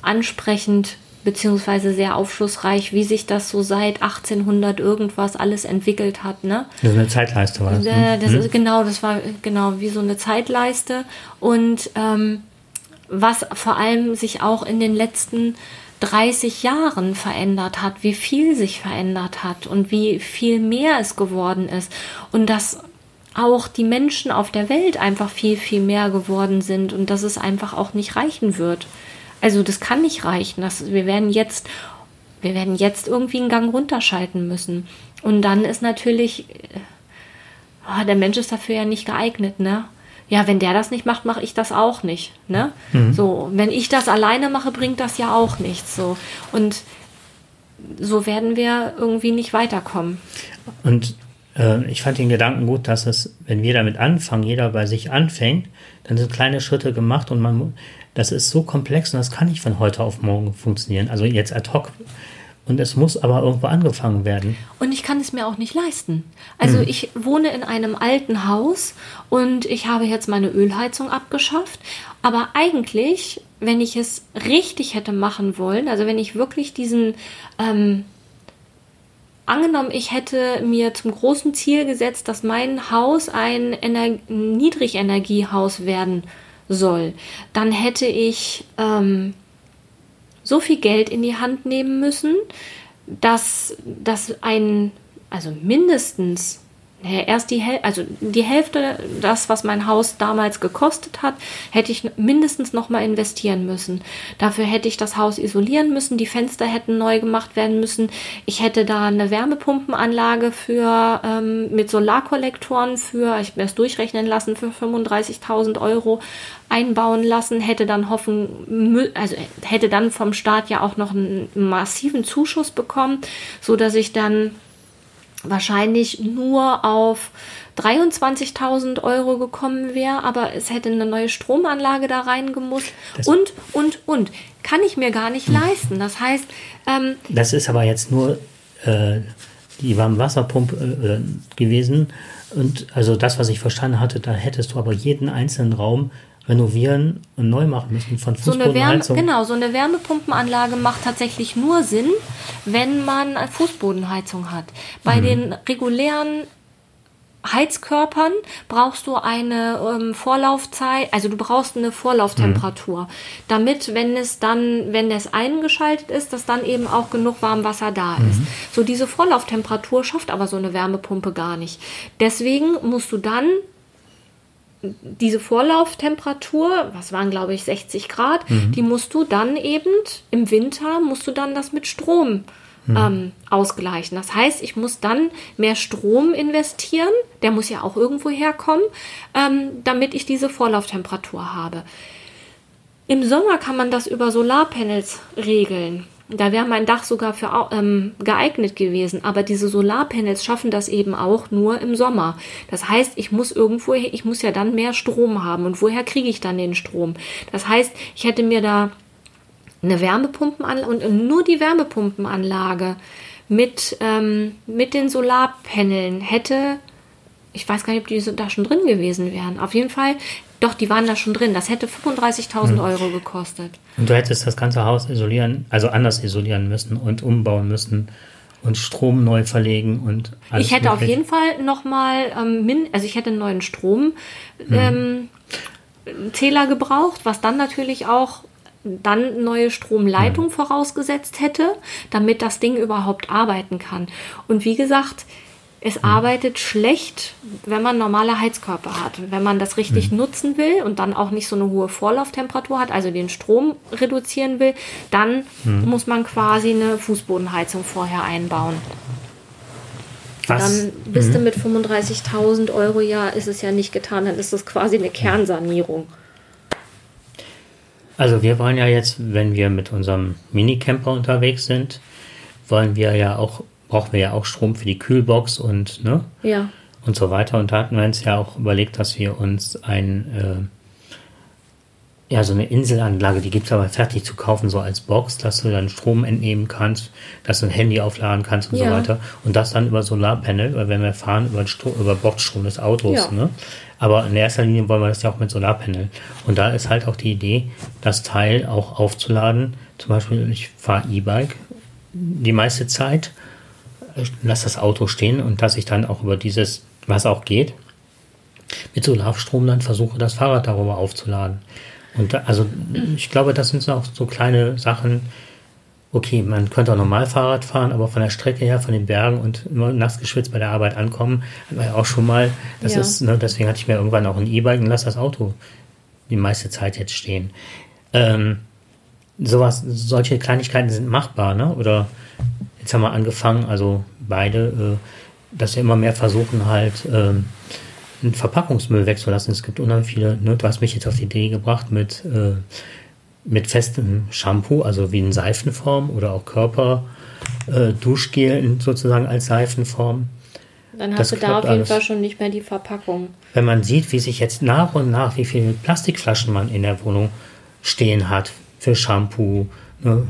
S1: ansprechend beziehungsweise sehr aufschlussreich, wie sich das so seit 1800 irgendwas alles entwickelt hat. Ne?
S2: Das ist eine Zeitleiste war das.
S1: Äh, das mhm. ist, genau, das war genau wie so eine Zeitleiste und ähm, was vor allem sich auch in den letzten 30 Jahren verändert hat, wie viel sich verändert hat und wie viel mehr es geworden ist und das auch die Menschen auf der Welt einfach viel, viel mehr geworden sind und dass es einfach auch nicht reichen wird. Also das kann nicht reichen. Das, wir werden jetzt, wir werden jetzt irgendwie einen Gang runterschalten müssen. Und dann ist natürlich, oh, der Mensch ist dafür ja nicht geeignet, ne? ja, wenn der das nicht macht, mache ich das auch nicht. Ne? Mhm. So, wenn ich das alleine mache, bringt das ja auch nichts. So. Und so werden wir irgendwie nicht weiterkommen.
S2: Und äh, ich fand den Gedanken gut, dass es, wenn wir damit anfangen, jeder bei sich anfängt, dann sind kleine Schritte gemacht und man, das ist so komplex und das kann nicht von heute auf morgen funktionieren. Also jetzt ad hoc und es muss aber irgendwo angefangen werden.
S1: Und ich kann es mir auch nicht leisten. Also hm. ich wohne in einem alten Haus und ich habe jetzt meine Ölheizung abgeschafft. Aber eigentlich, wenn ich es richtig hätte machen wollen, also wenn ich wirklich diesen, ähm, angenommen, ich hätte mir zum großen Ziel gesetzt, dass mein Haus ein Ener Niedrigenergiehaus werden soll, dann hätte ich ähm, so viel Geld in die Hand nehmen müssen, dass, dass ein, also mindestens erst die Hälfte, also die Hälfte, das, was mein Haus damals gekostet hat, hätte ich mindestens noch mal investieren müssen. Dafür hätte ich das Haus isolieren müssen, die Fenster hätten neu gemacht werden müssen. Ich hätte da eine Wärmepumpenanlage für ähm, mit Solarkollektoren für, ich werde es durchrechnen lassen, für 35.000 Euro einbauen lassen, hätte dann hoffen, also hätte dann vom Staat ja auch noch einen massiven Zuschuss bekommen, so dass ich dann wahrscheinlich nur auf 23.000 Euro gekommen wäre, aber es hätte eine neue Stromanlage da reingemusst und, und, und. Kann ich mir gar nicht leisten. Das heißt. Ähm,
S2: das ist aber jetzt nur äh, die Warmwasserpumpe äh, gewesen. Und also das, was ich verstanden hatte, da hättest du aber jeden einzelnen Raum renovieren und neu machen müssen von
S1: Fußbodenheizung. So genau, so eine Wärmepumpenanlage macht tatsächlich nur Sinn, wenn man Fußbodenheizung hat. Bei mhm. den regulären Heizkörpern brauchst du eine ähm, Vorlaufzeit, also du brauchst eine Vorlauftemperatur, mhm. damit, wenn es dann, wenn es eingeschaltet ist, dass dann eben auch genug Warmwasser da ist. Mhm. So diese Vorlauftemperatur schafft aber so eine Wärmepumpe gar nicht. Deswegen musst du dann diese Vorlauftemperatur, was waren glaube ich 60 Grad, mhm. die musst du dann eben im Winter, musst du dann das mit Strom mhm. ähm, ausgleichen. Das heißt, ich muss dann mehr Strom investieren, der muss ja auch irgendwo herkommen, ähm, damit ich diese Vorlauftemperatur habe. Im Sommer kann man das über Solarpanels regeln. Da wäre mein Dach sogar für ähm, geeignet gewesen. Aber diese Solarpanels schaffen das eben auch nur im Sommer. Das heißt, ich muss irgendwo, ich muss ja dann mehr Strom haben. Und woher kriege ich dann den Strom? Das heißt, ich hätte mir da eine Wärmepumpenanlage und nur die Wärmepumpenanlage mit, ähm, mit den Solarpanelen hätte, ich weiß gar nicht, ob die da schon drin gewesen wären. Auf jeden Fall doch, die waren da schon drin. Das hätte 35.000 hm. Euro gekostet.
S2: Und du hättest das ganze Haus isolieren, also anders isolieren müssen und umbauen müssen und Strom neu verlegen und
S1: alles Ich hätte möglich. auf jeden Fall nochmal, ähm, also ich hätte einen neuen Stromzähler hm. ähm, gebraucht, was dann natürlich auch dann neue Stromleitung hm. vorausgesetzt hätte, damit das Ding überhaupt arbeiten kann. Und wie gesagt, es mhm. arbeitet schlecht, wenn man normale Heizkörper hat. Wenn man das richtig mhm. nutzen will und dann auch nicht so eine hohe Vorlauftemperatur hat, also den Strom reduzieren will, dann mhm. muss man quasi eine Fußbodenheizung vorher einbauen. Was? Dann bist du mhm. mit 35.000 Euro, ja, ist es ja nicht getan, dann ist das quasi eine Kernsanierung.
S2: Also wir wollen ja jetzt, wenn wir mit unserem Minicamper unterwegs sind, wollen wir ja auch brauchen wir ja auch Strom für die Kühlbox und, ne?
S1: Ja.
S2: Und so weiter. Und da hatten wir uns ja auch überlegt, dass wir uns ein, äh, ja, so eine Inselanlage, die gibt es aber fertig zu kaufen, so als Box, dass du dann Strom entnehmen kannst, dass du ein Handy aufladen kannst und ja. so weiter. Und das dann über Solarpanel, weil wenn wir fahren, über, Stro über Bordstrom des Autos, ja. ne? Aber in erster Linie wollen wir das ja auch mit Solarpanel. Und da ist halt auch die Idee, das Teil auch aufzuladen. Zum Beispiel, ich fahre E-Bike die meiste Zeit lasse das Auto stehen und dass ich dann auch über dieses, was auch geht, mit Solarstrom dann versuche, das Fahrrad darüber aufzuladen. Und da, also ich glaube, das sind auch so kleine Sachen. Okay, man könnte auch normal Fahrrad fahren, aber von der Strecke her, von den Bergen und immer nass geschwitzt bei der Arbeit ankommen, hat man ja auch schon mal, das ja. ist, ne, deswegen hatte ich mir irgendwann auch ein E-Bike und lasse das Auto die meiste Zeit jetzt stehen. Ähm, sowas, solche Kleinigkeiten sind machbar, ne? Oder Jetzt haben wir angefangen, also beide, äh, dass wir immer mehr versuchen halt, äh, den Verpackungsmüll wegzulassen. Es gibt unheimlich viele, ne, du hast mich jetzt auf die Idee gebracht mit, äh, mit festem Shampoo, also wie in Seifenform oder auch Körper, äh, Duschgel sozusagen als Seifenform.
S1: Dann hast das du da auf jeden alles. Fall schon nicht mehr die Verpackung.
S2: Wenn man sieht, wie sich jetzt nach und nach, wie viele Plastikflaschen man in der Wohnung stehen hat für Shampoo, ne?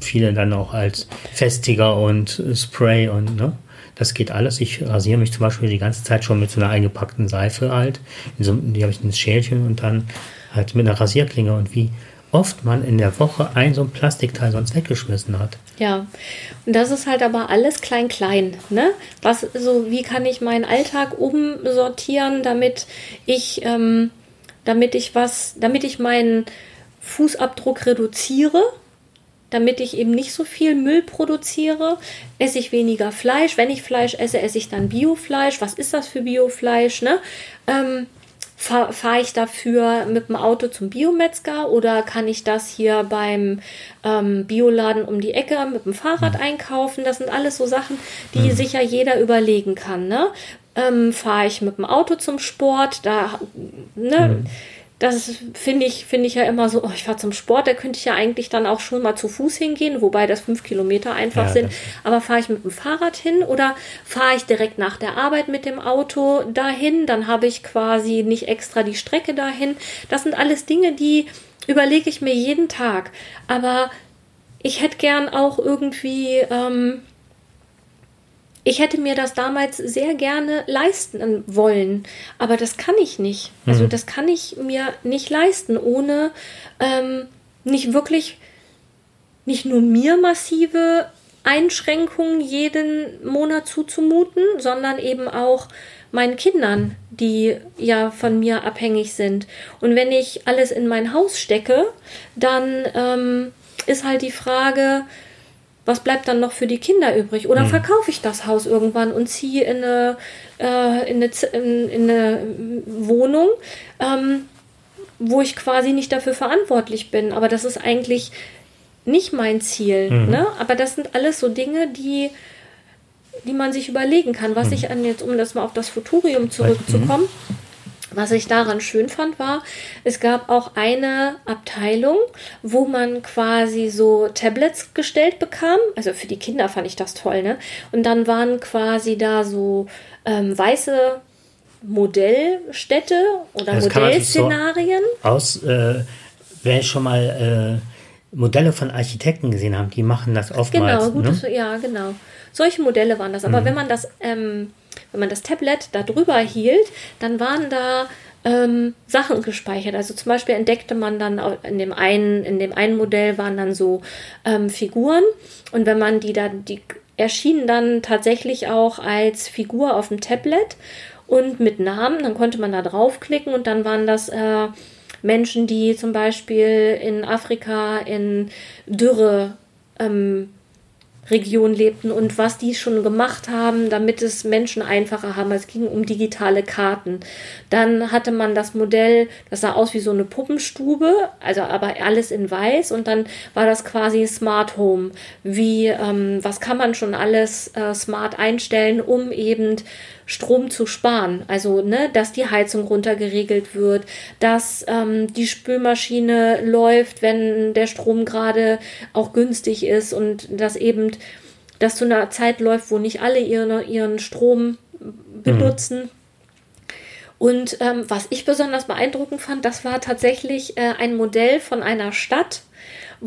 S2: Viele dann auch als Festiger und Spray und ne? das geht alles. Ich rasiere mich zum Beispiel die ganze Zeit schon mit so einer eingepackten Seife halt. So, die habe ich in das Schälchen und dann halt mit einer Rasierklinge und wie oft man in der Woche ein so ein Plastikteil sonst weggeschmissen hat.
S1: Ja, und das ist halt aber alles klein klein, ne? Was so wie kann ich meinen Alltag umsortieren, damit ich ähm, damit ich was, damit ich meinen Fußabdruck reduziere, damit ich eben nicht so viel Müll produziere, esse ich weniger Fleisch. Wenn ich Fleisch esse, esse ich dann Biofleisch. Was ist das für Biofleisch? Ne? Ähm, Fahre fahr ich dafür mit dem Auto zum Biometzger oder kann ich das hier beim ähm, Bioladen um die Ecke mit dem Fahrrad mhm. einkaufen? Das sind alles so Sachen, die mhm. sich ja jeder überlegen kann. Ne? Ähm, Fahre ich mit dem Auto zum Sport? Da, ne? Mhm das finde ich, finde ich ja immer so, oh, ich fahre zum Sport, da könnte ich ja eigentlich dann auch schon mal zu Fuß hingehen, wobei das fünf Kilometer einfach ja, sind. Aber fahre ich mit dem Fahrrad hin oder fahre ich direkt nach der Arbeit mit dem Auto dahin? Dann habe ich quasi nicht extra die Strecke dahin. Das sind alles Dinge, die überlege ich mir jeden Tag. Aber ich hätte gern auch irgendwie ähm, ich hätte mir das damals sehr gerne leisten wollen, aber das kann ich nicht. Also mhm. das kann ich mir nicht leisten, ohne ähm, nicht wirklich, nicht nur mir massive Einschränkungen jeden Monat zuzumuten, sondern eben auch meinen Kindern, die ja von mir abhängig sind. Und wenn ich alles in mein Haus stecke, dann ähm, ist halt die Frage, was bleibt dann noch für die Kinder übrig? Oder hm. verkaufe ich das Haus irgendwann und ziehe in eine, äh, in eine, in, in eine Wohnung, ähm, wo ich quasi nicht dafür verantwortlich bin. Aber das ist eigentlich nicht mein Ziel. Mhm. Ne? Aber das sind alles so Dinge, die, die man sich überlegen kann. Was mhm. ich an jetzt, um das mal auf das Futurium zurückzukommen, mhm was ich daran schön fand, war, es gab auch eine Abteilung, wo man quasi so Tablets gestellt bekam. Also für die Kinder fand ich das toll, ne? Und dann waren quasi da so ähm, weiße Modellstädte oder das Modellszenarien.
S2: So aus, äh, wer schon mal äh, Modelle von Architekten gesehen haben, die machen das oftmals.
S1: Genau, gutes, ne? ja, genau. Solche Modelle waren das. Aber mhm. wenn man das ähm, wenn man das Tablet da drüber hielt, dann waren da ähm, Sachen gespeichert. Also zum Beispiel entdeckte man dann in dem einen, in dem einen Modell waren dann so ähm, Figuren und wenn man die dann, die erschienen dann tatsächlich auch als Figur auf dem Tablet und mit Namen, dann konnte man da draufklicken und dann waren das äh, Menschen, die zum Beispiel in Afrika in Dürre ähm, Region lebten und was die schon gemacht haben, damit es Menschen einfacher haben. Es ging um digitale Karten. Dann hatte man das Modell, das sah aus wie so eine Puppenstube, also aber alles in weiß und dann war das quasi Smart Home. Wie, ähm, was kann man schon alles äh, smart einstellen, um eben Strom zu sparen. Also, ne, dass die Heizung runtergeregelt wird, dass ähm, die Spülmaschine läuft, wenn der Strom gerade auch günstig ist und dass eben das zu einer Zeit läuft, wo nicht alle ihren, ihren Strom benutzen. Mhm. Und ähm, was ich besonders beeindruckend fand, das war tatsächlich äh, ein Modell von einer Stadt,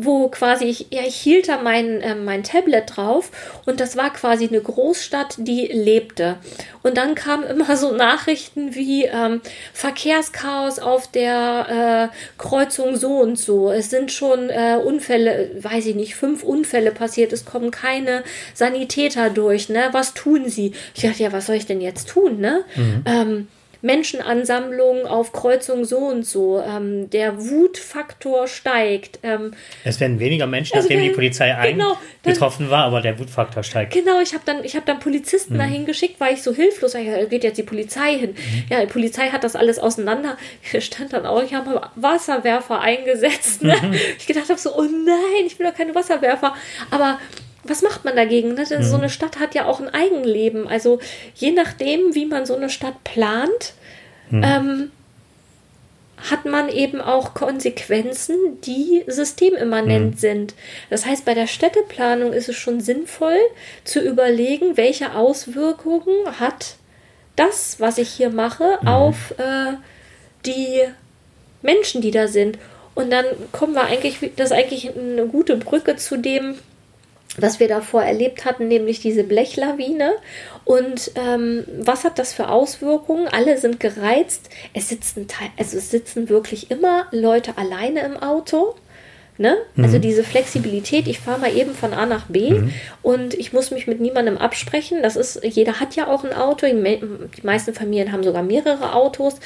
S1: wo quasi ich, ja, ich hielt da mein, äh, mein Tablet drauf und das war quasi eine Großstadt, die lebte. Und dann kamen immer so Nachrichten wie ähm, Verkehrschaos auf der äh, Kreuzung so und so. Es sind schon äh, Unfälle, weiß ich nicht, fünf Unfälle passiert, es kommen keine Sanitäter durch, ne? Was tun sie? Ich dachte, ja, was soll ich denn jetzt tun, ne? Mhm. Ähm, Menschenansammlungen auf Kreuzung so und so. Ähm, der Wutfaktor steigt. Ähm,
S2: es werden weniger Menschen, also nachdem die Polizei genau, getroffen war, aber der Wutfaktor steigt.
S1: Genau, ich habe dann, hab dann Polizisten mhm. dahin geschickt, weil ich so hilflos war. Ja, geht jetzt die Polizei hin. Mhm. Ja, die Polizei hat das alles auseinander. Hier stand dann auch, ich habe Wasserwerfer eingesetzt. Ne? Mhm. Ich gedacht habe so, oh nein, ich bin doch keine Wasserwerfer. Aber was macht man dagegen? Ne? So eine Stadt hat ja auch ein Eigenleben. Also je nachdem, wie man so eine Stadt plant, mhm. ähm, hat man eben auch Konsequenzen, die systemimmanent mhm. sind. Das heißt, bei der Städteplanung ist es schon sinnvoll zu überlegen, welche Auswirkungen hat das, was ich hier mache, mhm. auf äh, die Menschen, die da sind. Und dann kommen wir eigentlich, das ist eigentlich eine gute Brücke zu dem, was wir davor erlebt hatten, nämlich diese Blechlawine. Und ähm, was hat das für Auswirkungen? Alle sind gereizt. Es sitzen, also es sitzen wirklich immer Leute alleine im Auto. Ne? Also mhm. Also diese Flexibilität, ich fahre mal eben von A nach B mhm. und ich muss mich mit niemandem absprechen. Das ist, jeder hat ja auch ein Auto. Die meisten Familien haben sogar mehrere Autos.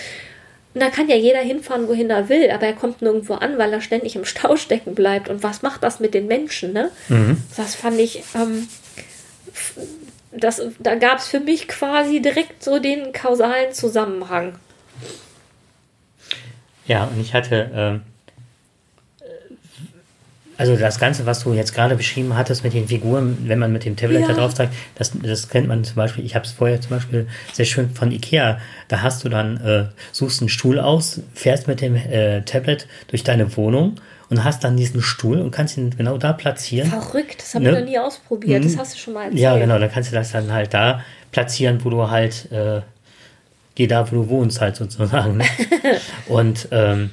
S1: Und da kann ja jeder hinfahren, wohin er will, aber er kommt nirgendwo an, weil er ständig im Stau stecken bleibt. Und was macht das mit den Menschen? Ne? Mhm. Das fand ich, ähm, das, da gab es für mich quasi direkt so den kausalen Zusammenhang.
S2: Ja, und ich hatte, äh, also das Ganze, was du jetzt gerade beschrieben hattest mit den Figuren, wenn man mit dem Tablet ja. da drauf zeigt, das, das kennt man zum Beispiel, ich habe es vorher zum Beispiel sehr schön von Ikea, da hast du dann, äh, suchst einen Stuhl aus, fährst mit dem äh, Tablet durch deine Wohnung und hast dann diesen Stuhl und kannst ihn genau da platzieren.
S1: Verrückt, das habe ne? ich noch nie ausprobiert, mhm. das hast du schon mal erzählt.
S2: Ja, genau, dann kannst du das dann halt da platzieren, wo du halt, äh, geh da, wo du wohnst halt sozusagen. Ne? und ähm,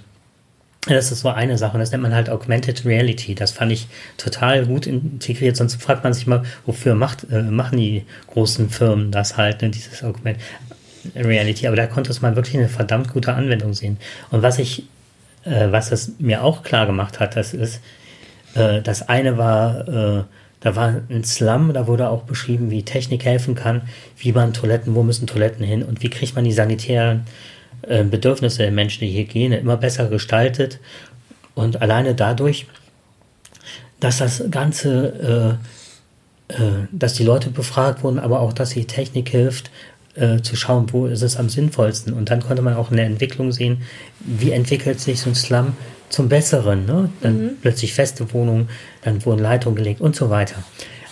S2: das ist so eine Sache. Und das nennt man halt Augmented Reality. Das fand ich total gut integriert. Sonst fragt man sich mal, wofür macht, äh, machen die großen Firmen das halt, ne, dieses Augmented Reality. Aber da konnte man wirklich eine verdammt gute Anwendung sehen. Und was ich, äh, was es mir auch klar gemacht hat, das ist, äh, das eine war, äh, da war ein Slum, da wurde auch beschrieben, wie Technik helfen kann, wie man Toiletten, wo müssen Toiletten hin und wie kriegt man die sanitären äh, Bedürfnisse der menschlichen Hygiene immer besser gestaltet und alleine dadurch, dass das Ganze, äh, äh, dass die Leute befragt wurden, aber auch, dass die Technik hilft, äh, zu schauen, wo ist es am sinnvollsten. Und dann konnte man auch in der Entwicklung sehen, wie entwickelt sich so ein Slum zum Besseren. Ne? Dann mhm. plötzlich feste Wohnungen, dann wurden Leitungen gelegt und so weiter.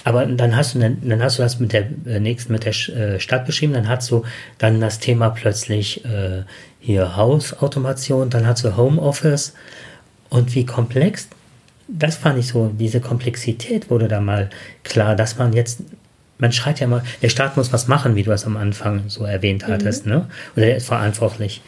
S2: Aber dann hast du dann hast du das mit der äh, nächsten mit der äh, Stadt beschrieben, dann hast du dann das Thema plötzlich äh, hier Hausautomation, dann hast du Homeoffice und wie komplex. Das fand ich so, diese Komplexität wurde da mal klar, dass man jetzt man schreit ja mal, der Staat muss was machen, wie du es am Anfang so erwähnt hattest, mhm. ne? Oder er ist verantwortlich.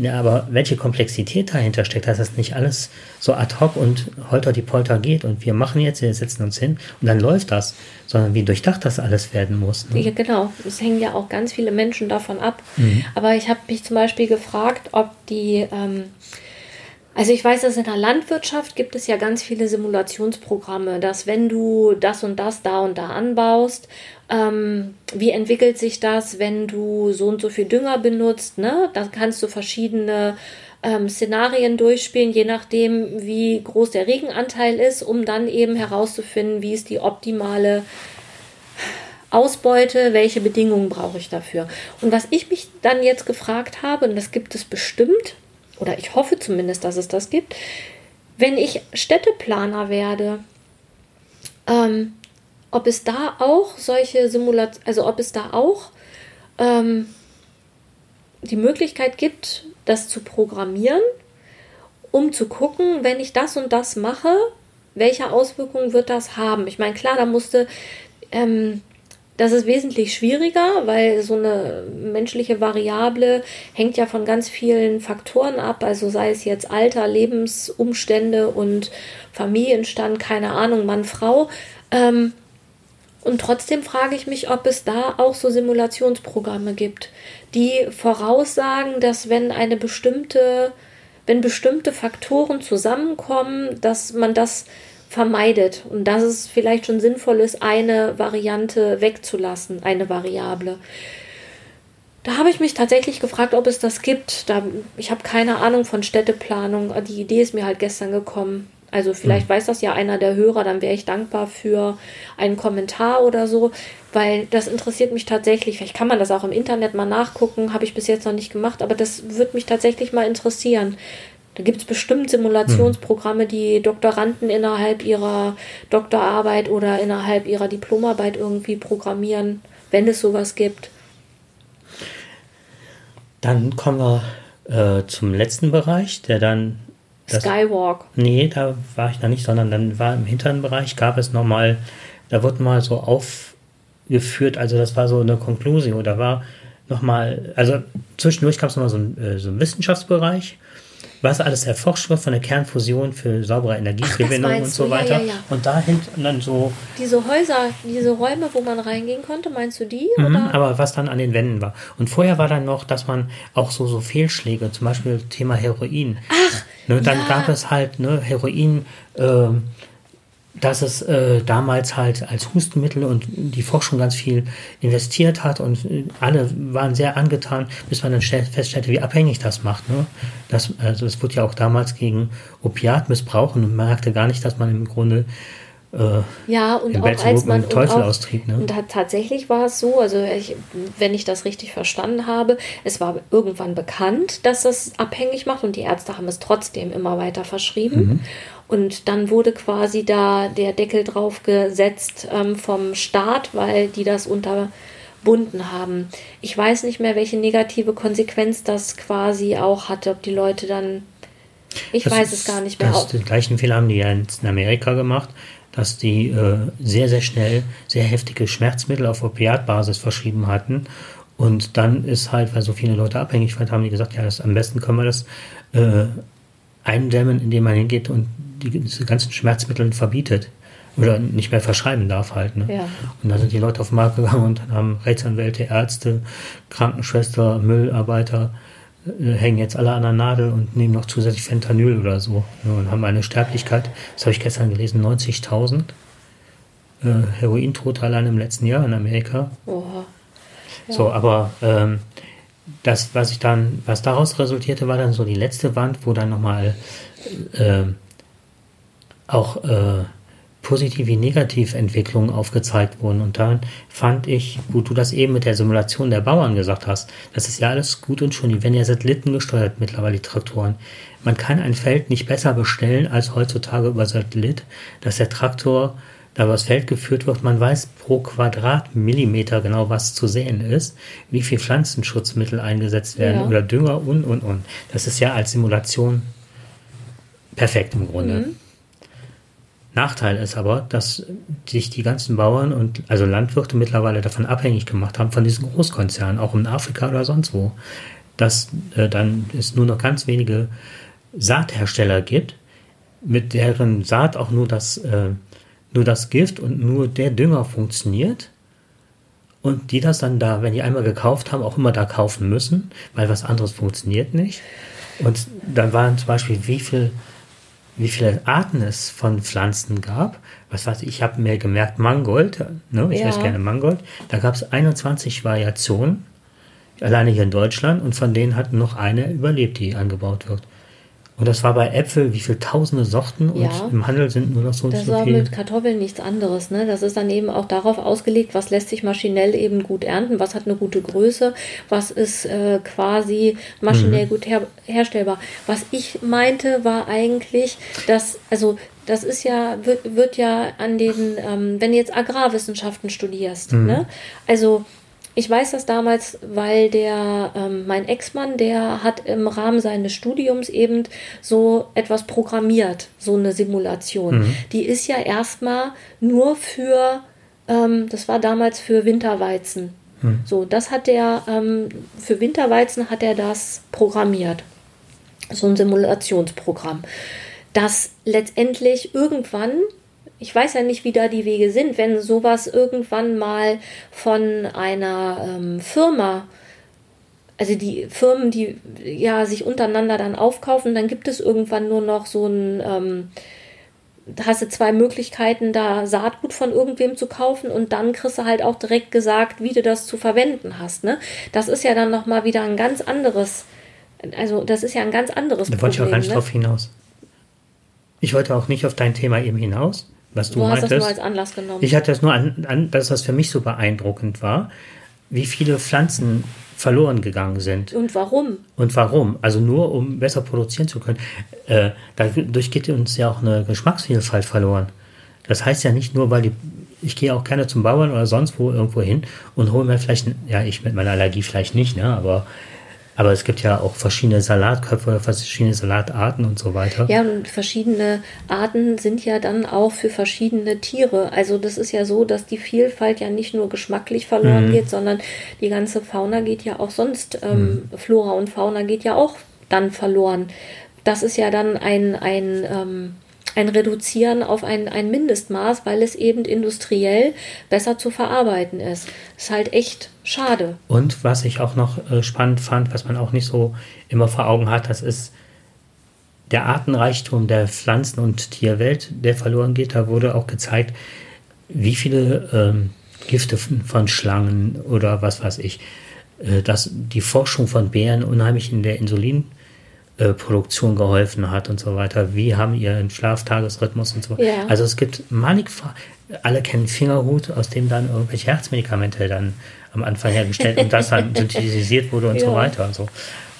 S2: Ja, aber welche Komplexität dahinter steckt, dass das nicht alles so ad hoc und holter die Polter geht und wir machen jetzt, wir setzen uns hin und dann läuft das, sondern wie durchdacht das alles werden muss.
S1: Ne? Ja, genau. Es hängen ja auch ganz viele Menschen davon ab. Mhm. Aber ich habe mich zum Beispiel gefragt, ob die, ähm, also ich weiß, dass in der Landwirtschaft gibt es ja ganz viele Simulationsprogramme, dass wenn du das und das da und da anbaust ähm, wie entwickelt sich das, wenn du so und so viel Dünger benutzt? Ne? Da kannst du verschiedene ähm, Szenarien durchspielen, je nachdem, wie groß der Regenanteil ist, um dann eben herauszufinden, wie ist die optimale Ausbeute, welche Bedingungen brauche ich dafür. Und was ich mich dann jetzt gefragt habe, und das gibt es bestimmt, oder ich hoffe zumindest, dass es das gibt, wenn ich Städteplaner werde, ähm, ob es da auch solche Simulationen, also ob es da auch ähm, die Möglichkeit gibt, das zu programmieren, um zu gucken, wenn ich das und das mache, welche Auswirkungen wird das haben? Ich meine, klar, da musste, ähm, das ist wesentlich schwieriger, weil so eine menschliche Variable hängt ja von ganz vielen Faktoren ab, also sei es jetzt Alter, Lebensumstände und Familienstand, keine Ahnung, Mann, Frau. Ähm, und trotzdem frage ich mich, ob es da auch so Simulationsprogramme gibt, die voraussagen, dass wenn eine bestimmte, wenn bestimmte Faktoren zusammenkommen, dass man das vermeidet und dass es vielleicht schon sinnvoll ist, eine Variante wegzulassen, eine Variable. Da habe ich mich tatsächlich gefragt, ob es das gibt. Da, ich habe keine Ahnung von Städteplanung. Die Idee ist mir halt gestern gekommen. Also vielleicht mhm. weiß das ja einer der Hörer, dann wäre ich dankbar für einen Kommentar oder so, weil das interessiert mich tatsächlich. Vielleicht kann man das auch im Internet mal nachgucken, habe ich bis jetzt noch nicht gemacht, aber das würde mich tatsächlich mal interessieren. Da gibt es bestimmt Simulationsprogramme, die Doktoranden innerhalb ihrer Doktorarbeit oder innerhalb ihrer Diplomarbeit irgendwie programmieren, wenn es sowas gibt.
S2: Dann kommen wir äh, zum letzten Bereich, der dann.
S1: Skywalk.
S2: Nee, da war ich noch nicht, sondern dann war im hinteren Bereich, gab es nochmal, da wurde mal so aufgeführt, also das war so eine Konklusion, da war nochmal, also zwischendurch gab es nochmal so, ein, äh, so einen Wissenschaftsbereich was alles erforscht wird von der Kernfusion für saubere Energiegewinnung Ach, und so weiter. Ja, ja, ja. Und da hinten dann so.
S1: Diese Häuser, diese Räume, wo man reingehen konnte, meinst du die?
S2: Mhm, aber was dann an den Wänden war. Und vorher war dann noch, dass man auch so, so Fehlschläge, zum Beispiel Thema Heroin.
S1: Ach!
S2: Ne, dann gab es halt ne, Heroin. Äh, dass es äh, damals halt als Hustenmittel und die Forschung ganz viel investiert hat und äh, alle waren sehr angetan, bis man dann feststellte, wie abhängig das macht. Ne? Das, also es wurde ja auch damals gegen Opiatmissbrauch und man merkte gar nicht, dass man im Grunde
S1: äh, ja, und auch als man
S2: Teufel und, austrieb, ne?
S1: und tatsächlich war es so, also ich, wenn ich das richtig verstanden habe, es war irgendwann bekannt, dass das abhängig macht und die Ärzte haben es trotzdem immer weiter verschrieben. Mhm. Und dann wurde quasi da der Deckel drauf gesetzt ähm, vom Staat, weil die das unterbunden haben. Ich weiß nicht mehr, welche negative Konsequenz das quasi auch hatte, ob die Leute dann. Ich das weiß es gar nicht mehr.
S2: Das, den gleichen Fehler haben die ja in Amerika gemacht, dass die äh, sehr, sehr schnell sehr heftige Schmerzmittel auf Opiatbasis verschrieben hatten. Und dann ist halt, weil so viele Leute abhängig waren, haben die gesagt, ja, das, am besten können wir das äh, eindämmen, indem man hingeht und die, diese ganzen Schmerzmittel verbietet oder nicht mehr verschreiben darf halt. Ne? Ja. Und da sind die Leute auf den Markt gegangen und dann haben Rechtsanwälte, Ärzte, Krankenschwester, Müllarbeiter hängen jetzt alle an der Nadel und nehmen noch zusätzlich Fentanyl oder so ne? und haben eine Sterblichkeit, das habe ich gestern gelesen, 90.000 äh, Herointote allein im letzten Jahr in Amerika. Oha. Ja. So, aber ähm, das, was ich dann, was daraus resultierte, war dann so die letzte Wand, wo dann nochmal äh, auch äh, positive Negativentwicklungen aufgezeigt wurden. Und dann fand ich, wo du das eben mit der Simulation der Bauern gesagt hast, das ist ja alles gut und schön. Die werden ja Satelliten gesteuert mittlerweile, die Traktoren. Man kann ein Feld nicht besser bestellen als heutzutage über Satellit, dass der Traktor da übers Feld geführt wird. Man weiß pro Quadratmillimeter genau, was zu sehen ist, wie viel Pflanzenschutzmittel eingesetzt werden ja. oder Dünger und, und, und. Das ist ja als Simulation perfekt im Grunde. Mhm. Nachteil ist aber, dass sich die ganzen Bauern und also Landwirte mittlerweile davon abhängig gemacht haben, von diesen Großkonzernen, auch in Afrika oder sonst wo, dass äh, dann es nur noch ganz wenige Saathersteller gibt, mit deren Saat auch nur das, äh, nur das Gift und nur der Dünger funktioniert und die das dann da, wenn die einmal gekauft haben, auch immer da kaufen müssen, weil was anderes funktioniert nicht. Und dann waren zum Beispiel, wie viel wie viele Arten es von Pflanzen gab. Was weiß ich, ich habe mir gemerkt, Mangold, ne? ich ja. esse gerne Mangold. Da gab es 21 Variationen, alleine hier in Deutschland, und von denen hat noch eine überlebt, die angebaut wird. Und das war bei Äpfel, wie viele tausende Sorten und ja. im Handel sind nur noch so
S1: Das so war mit Kartoffeln nichts anderes. Ne? Das ist dann eben auch darauf ausgelegt, was lässt sich maschinell eben gut ernten, was hat eine gute Größe, was ist äh, quasi maschinell mhm. gut her herstellbar. Was ich meinte, war eigentlich, dass, also das ist ja, wird, wird ja an den, ähm, wenn du jetzt Agrarwissenschaften studierst, mhm. ne? also ich weiß das damals, weil der, ähm, mein Ex-Mann, der hat im Rahmen seines Studiums eben so etwas programmiert, so eine Simulation. Mhm. Die ist ja erstmal nur für, ähm, das war damals für Winterweizen. Mhm. So, das hat der, ähm, für Winterweizen hat er das programmiert. So ein Simulationsprogramm. Das letztendlich irgendwann ich weiß ja nicht, wie da die Wege sind, wenn sowas irgendwann mal von einer ähm, Firma, also die Firmen, die ja sich untereinander dann aufkaufen, dann gibt es irgendwann nur noch so ein, ähm, hast du zwei Möglichkeiten, da Saatgut von irgendwem zu kaufen und dann kriegst du halt auch direkt gesagt, wie du das zu verwenden hast. Ne? Das ist ja dann nochmal wieder ein ganz anderes, also das ist ja ein ganz anderes
S2: da Problem. Da wollte ich auch gar nicht ne? drauf hinaus. Ich wollte auch nicht auf dein Thema eben hinaus was du, du meintest. hast das nur als Anlass genommen. Ich hatte das nur an, an, dass das für mich so beeindruckend war, wie viele Pflanzen verloren gegangen sind.
S1: Und warum?
S2: Und warum? Also nur, um besser produzieren zu können. Äh, dadurch geht uns ja auch eine Geschmacksvielfalt verloren. Das heißt ja nicht nur, weil die, ich gehe auch gerne zum Bauern oder sonst wo irgendwo hin und hole mir vielleicht, ja, ich mit meiner Allergie vielleicht nicht, ne, aber Aber es gibt ja auch verschiedene Salatköpfe, verschiedene Salatarten und so weiter.
S1: Ja, und verschiedene Arten sind ja dann auch für verschiedene Tiere. Also das ist ja so, dass die Vielfalt ja nicht nur geschmacklich verloren mhm. geht, sondern die ganze Fauna geht ja auch sonst, ähm, mhm. Flora und Fauna geht ja auch dann verloren. Das ist ja dann ein, ein ähm, ein Reduzieren auf ein, ein Mindestmaß, weil es eben industriell besser zu verarbeiten ist. Ist halt echt schade.
S2: Und was ich auch noch äh, spannend fand, was man auch nicht so immer vor Augen hat, das ist der Artenreichtum der Pflanzen- und Tierwelt, der verloren geht. Da wurde auch gezeigt, wie viele ähm, Gifte von Schlangen oder was weiß ich, äh, dass die Forschung von Bären unheimlich in der Insulin- äh, Produktion geholfen hat und so weiter. Wie haben ihren Schlaftagesrhythmus und so. Ja. Also es gibt mannigfach, alle kennen Fingerhut, aus dem dann irgendwelche Herzmedikamente dann am Anfang hergestellt und das dann synthetisiert wurde und ja. so weiter und so.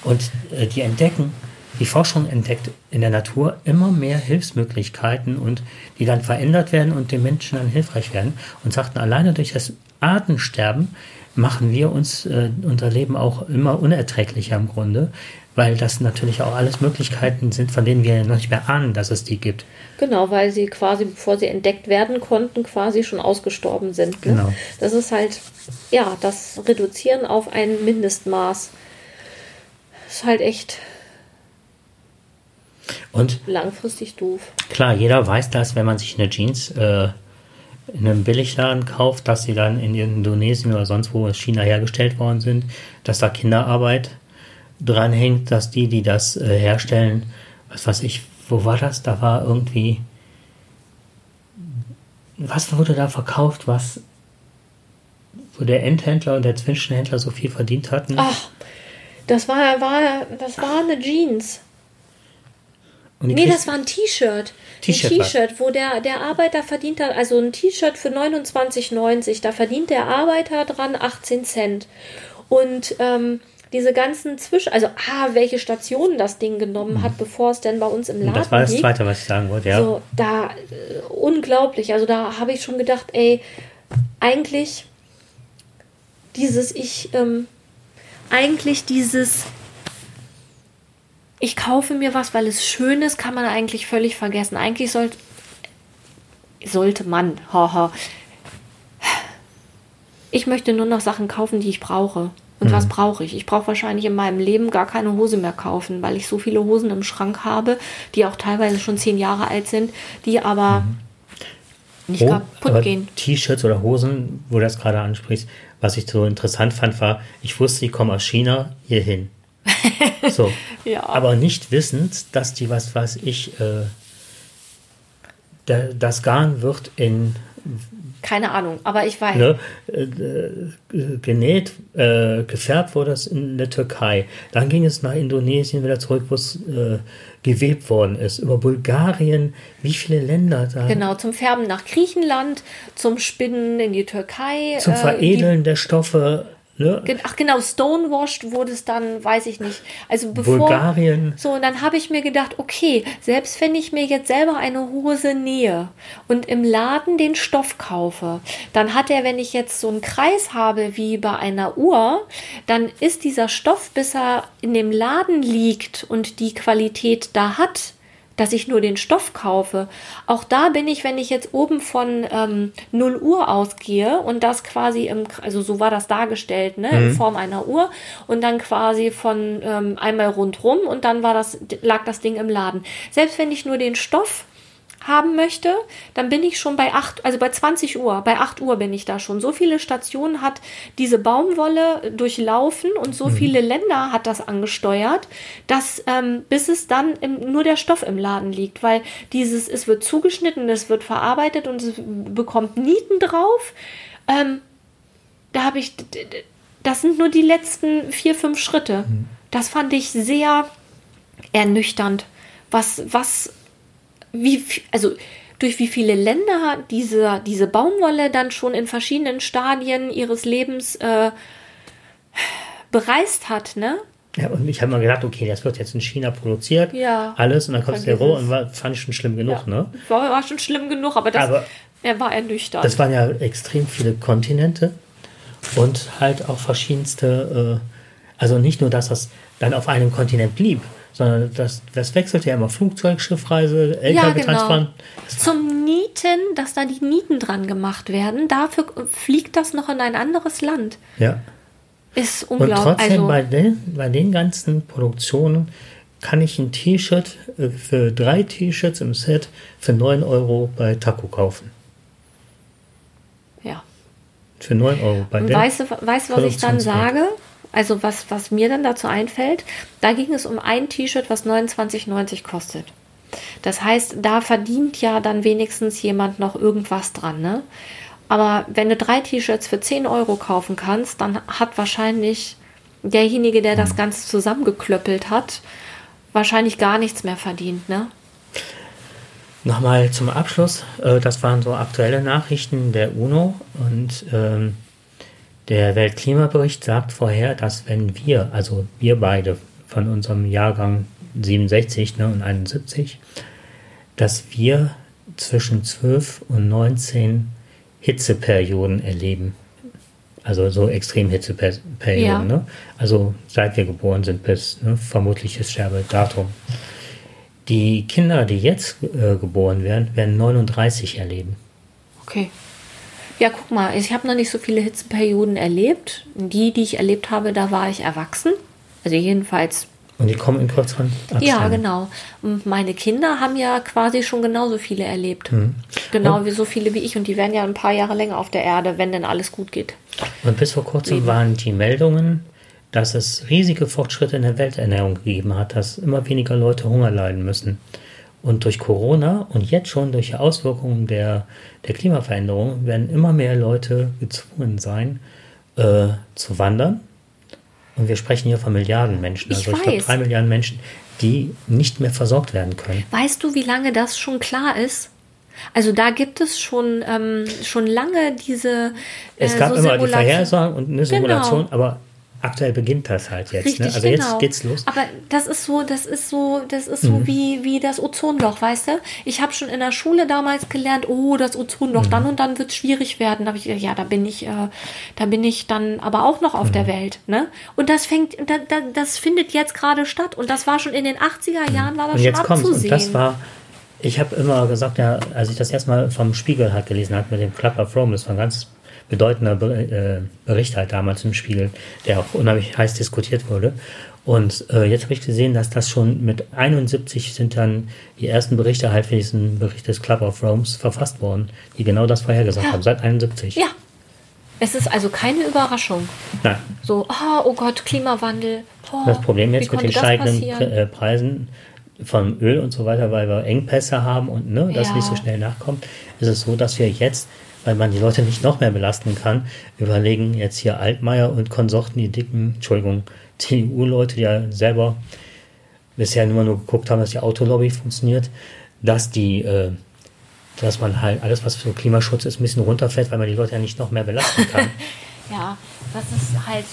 S2: Und äh, die entdecken, die Forschung entdeckt in der Natur immer mehr Hilfsmöglichkeiten und die dann verändert werden und den Menschen dann hilfreich werden und sagten, alleine durch das Artensterben machen wir uns äh, unser Leben auch immer unerträglicher im Grunde, weil das natürlich auch alles Möglichkeiten sind, von denen wir noch nicht mehr ahnen, dass es die gibt.
S1: Genau, weil sie quasi, bevor sie entdeckt werden konnten, quasi schon ausgestorben sind. Ne? Genau. Das ist halt, ja, das Reduzieren auf ein Mindestmaß. Ist halt echt
S2: und
S1: langfristig doof.
S2: Klar, jeder weiß das, wenn man sich eine Jeans äh, in einem Billigladen kauft, dass sie dann in Indonesien oder sonst wo in China hergestellt worden sind, dass da Kinderarbeit dranhängt, dass die, die das äh, herstellen, was weiß ich, wo war das? Da war irgendwie, was wurde da verkauft, was, wo der Endhändler und der Zwischenhändler so viel verdient hatten?
S1: Ach, das war, war, das war eine Jeans. Nee, das war ein T-Shirt. T-Shirt, ein T-Shirt, wo der, der Arbeiter verdient hat, also ein T-Shirt für 29,90, da verdient der Arbeiter dran 18 Cent. Und ähm, diese ganzen Zwischen, also ah, welche Stationen das Ding genommen mhm. hat, bevor es denn bei uns im Laden
S2: Das war das liegt. Zweite, was ich sagen wollte, ja.
S1: So, da, äh, unglaublich. Also da habe ich schon gedacht, ey, eigentlich dieses, ich, ähm, eigentlich dieses, ich kaufe mir was, weil es schön ist, kann man eigentlich völlig vergessen. Eigentlich sollte, sollte man, haha. Ich möchte nur noch Sachen kaufen, die ich brauche. Und mhm. was brauche ich? Ich brauche wahrscheinlich in meinem Leben gar keine Hose mehr kaufen, weil ich so viele Hosen im Schrank habe, die auch teilweise schon zehn Jahre alt sind, die aber mhm. nicht oh, kaputt gehen.
S2: T-Shirts oder Hosen, wo du das gerade ansprichst, was ich so interessant fand, war, ich wusste, die kommen aus China hierhin. so. ja. Aber nicht wissend, dass die, was weiß ich, äh, das Garn wird in
S1: keine Ahnung, aber ich weiß. Ne,
S2: äh, äh, genäht, äh, gefärbt wurde es in der Türkei. Dann ging es nach Indonesien wieder zurück, wo es äh, gewebt worden ist. Über Bulgarien, wie viele Länder da?
S1: Genau, zum Färben nach Griechenland, zum Spinnen in die Türkei.
S2: Zum äh, Veredeln die, der Stoffe
S1: Ne? Ach genau, stonewashed wurde es dann, weiß ich nicht. Also
S2: bevor. Bulgarien.
S1: So, und dann habe ich mir gedacht, okay, selbst wenn ich mir jetzt selber eine Hose nähe und im Laden den Stoff kaufe, dann hat er, wenn ich jetzt so einen Kreis habe wie bei einer Uhr, dann ist dieser Stoff, bis er in dem Laden liegt und die Qualität da hat, dass ich nur den Stoff kaufe. Auch da bin ich, wenn ich jetzt oben von ähm, 0 Uhr ausgehe und das quasi im, also so war das dargestellt, ne, mhm. in Form einer Uhr und dann quasi von ähm, einmal rundrum und dann war das, lag das Ding im Laden. Selbst wenn ich nur den Stoff haben möchte, dann bin ich schon bei 8, also bei 20 Uhr, bei 8 Uhr bin ich da schon. So viele Stationen hat diese Baumwolle durchlaufen und so mhm. viele Länder hat das angesteuert, dass ähm, bis es dann im, nur der Stoff im Laden liegt, weil dieses, es wird zugeschnitten, es wird verarbeitet und es bekommt Nieten drauf. Ähm, da habe ich, das sind nur die letzten vier, fünf Schritte. Mhm. Das fand ich sehr ernüchternd, was, was wie, also durch wie viele Länder diese, diese Baumwolle dann schon in verschiedenen Stadien ihres Lebens äh, bereist hat, ne?
S2: Ja, und ich habe mir gedacht, okay, das wird jetzt in China produziert,
S1: ja,
S2: alles, und dann kommt es roh und war, fand ich schon schlimm genug, ja, ne?
S1: War, war schon schlimm genug, aber das aber er war ernüchternd.
S2: Das waren ja extrem viele Kontinente und halt auch verschiedenste, äh, Also nicht nur, dass das dann auf einem Kontinent blieb, sondern das, das wechselte ja immer Flugzeug, Schiffreise, LKW-Transport.
S1: Ja, genau. Zum Nieten, dass da die Nieten dran gemacht werden, dafür fliegt das noch in ein anderes Land.
S2: Ja.
S1: Ist unglaublich.
S2: Und trotzdem also, bei, den, bei den ganzen Produktionen kann ich ein T-Shirt äh, für drei T-Shirts im Set für 9 Euro bei Taco kaufen.
S1: Ja.
S2: Für 9 Euro bei
S1: Und weißt du, weißt, was ich dann sage? Also was, was mir dann dazu einfällt, da ging es um ein T-Shirt, was 29,90 kostet. Das heißt, da verdient ja dann wenigstens jemand noch irgendwas dran. Ne? Aber wenn du drei T-Shirts für 10 Euro kaufen kannst, dann hat wahrscheinlich derjenige, der das. Ganze zusammengeklöppelt hat, wahrscheinlich gar nichts mehr verdient. Ne?
S2: Nochmal zum Abschluss, äh, das waren so aktuelle Nachrichten der UNO und ähm, der Weltklimabericht sagt vorher, dass wenn wir, also wir beide von unserem Jahrgang 67 ne, und 71, dass wir zwischen 12 und 19 Hitzeperioden erleben. Also so extrem Hitzeperioden. Ja. Ne? Also seit wir geboren sind bis ne, vermutliches Sterbedatum. Die Kinder, die jetzt äh, geboren werden, werden 39 erleben.
S1: Okay. Ja, guck mal, ich habe noch nicht so viele Hitzeperioden erlebt. Die, die ich erlebt habe, da war ich erwachsen. Also jedenfalls.
S2: Und die kommen in kürzeren
S1: Abständen. Ja, genau. Und meine Kinder haben ja quasi schon genauso viele erlebt. Mhm. Genau wie so viele wie ich. Und die werden ja ein paar Jahre länger auf der Erde, wenn denn alles gut geht.
S2: Und bis vor kurzem Leben. waren die Meldungen, dass es riesige Fortschritte in der Welternährung gegeben hat, dass immer weniger Leute Hunger leiden müssen. Und durch Corona und jetzt schon durch die Auswirkungen der, der Klimaveränderung werden immer mehr Leute gezwungen sein, äh, zu wandern. Und wir sprechen hier von Milliarden Menschen, also ich, ich glaube drei Milliarden Menschen, die nicht mehr versorgt werden können.
S1: Weißt du, wie lange das schon klar ist? Also da gibt es schon, ähm, schon lange diese.
S2: Äh, es gab so immer die Vorhersagen und eine Simulation, genau. aber aktuell beginnt das halt jetzt.
S1: Ne? Richtig,
S2: ne? Also
S1: genau.
S2: jetzt geht's los.
S1: Aber das ist so, das ist so, das ist so mhm. wie, wie das Ozonloch, weißt du? Ich habe schon in der Schule damals gelernt, oh, das Ozonloch, mhm. dann und dann wird es schwierig werden. Da habe ich gedacht, ja, da bin ich, äh, da bin ich dann aber auch noch auf mhm. der Welt. Ne? Und das fängt, da, da, das findet jetzt gerade statt. Und das war schon in den 80er mhm. Jahren, war das
S2: und jetzt
S1: schon
S2: kommt's. Und das war. Ich habe immer gesagt, ja, als ich das erstmal vom Spiegel halt gelesen habe mit dem Club of Rome, das war ein ganz bedeutender äh, Bericht halt damals im Spiegel, der auch unheimlich heiß diskutiert wurde. Und äh, jetzt habe ich gesehen, dass das schon mit 71 sind dann die ersten Berichte halt für diesen Bericht des Club of Romes verfasst worden, die genau das vorhergesagt ja. haben, seit 71.
S1: Ja. Es ist also keine Überraschung.
S2: Nein.
S1: So, oh, oh Gott, Klimawandel. Oh,
S2: das Problem jetzt mit den steigenden äh, Preisen von Öl und so weiter, weil wir Engpässe haben und ne, das ja. nicht so schnell nachkommt, ist es so, dass wir jetzt weil man die Leute nicht noch mehr belasten kann, überlegen jetzt hier Altmaier und Konsorten, die dicken, Entschuldigung, CDU-Leute, die ja selber bisher immer nur geguckt haben, dass die Autolobby funktioniert, dass die, äh, dass man halt alles, was für Klimaschutz ist, ein bisschen runterfährt, weil man die Leute ja nicht noch mehr belasten kann.
S1: ja, das ist halt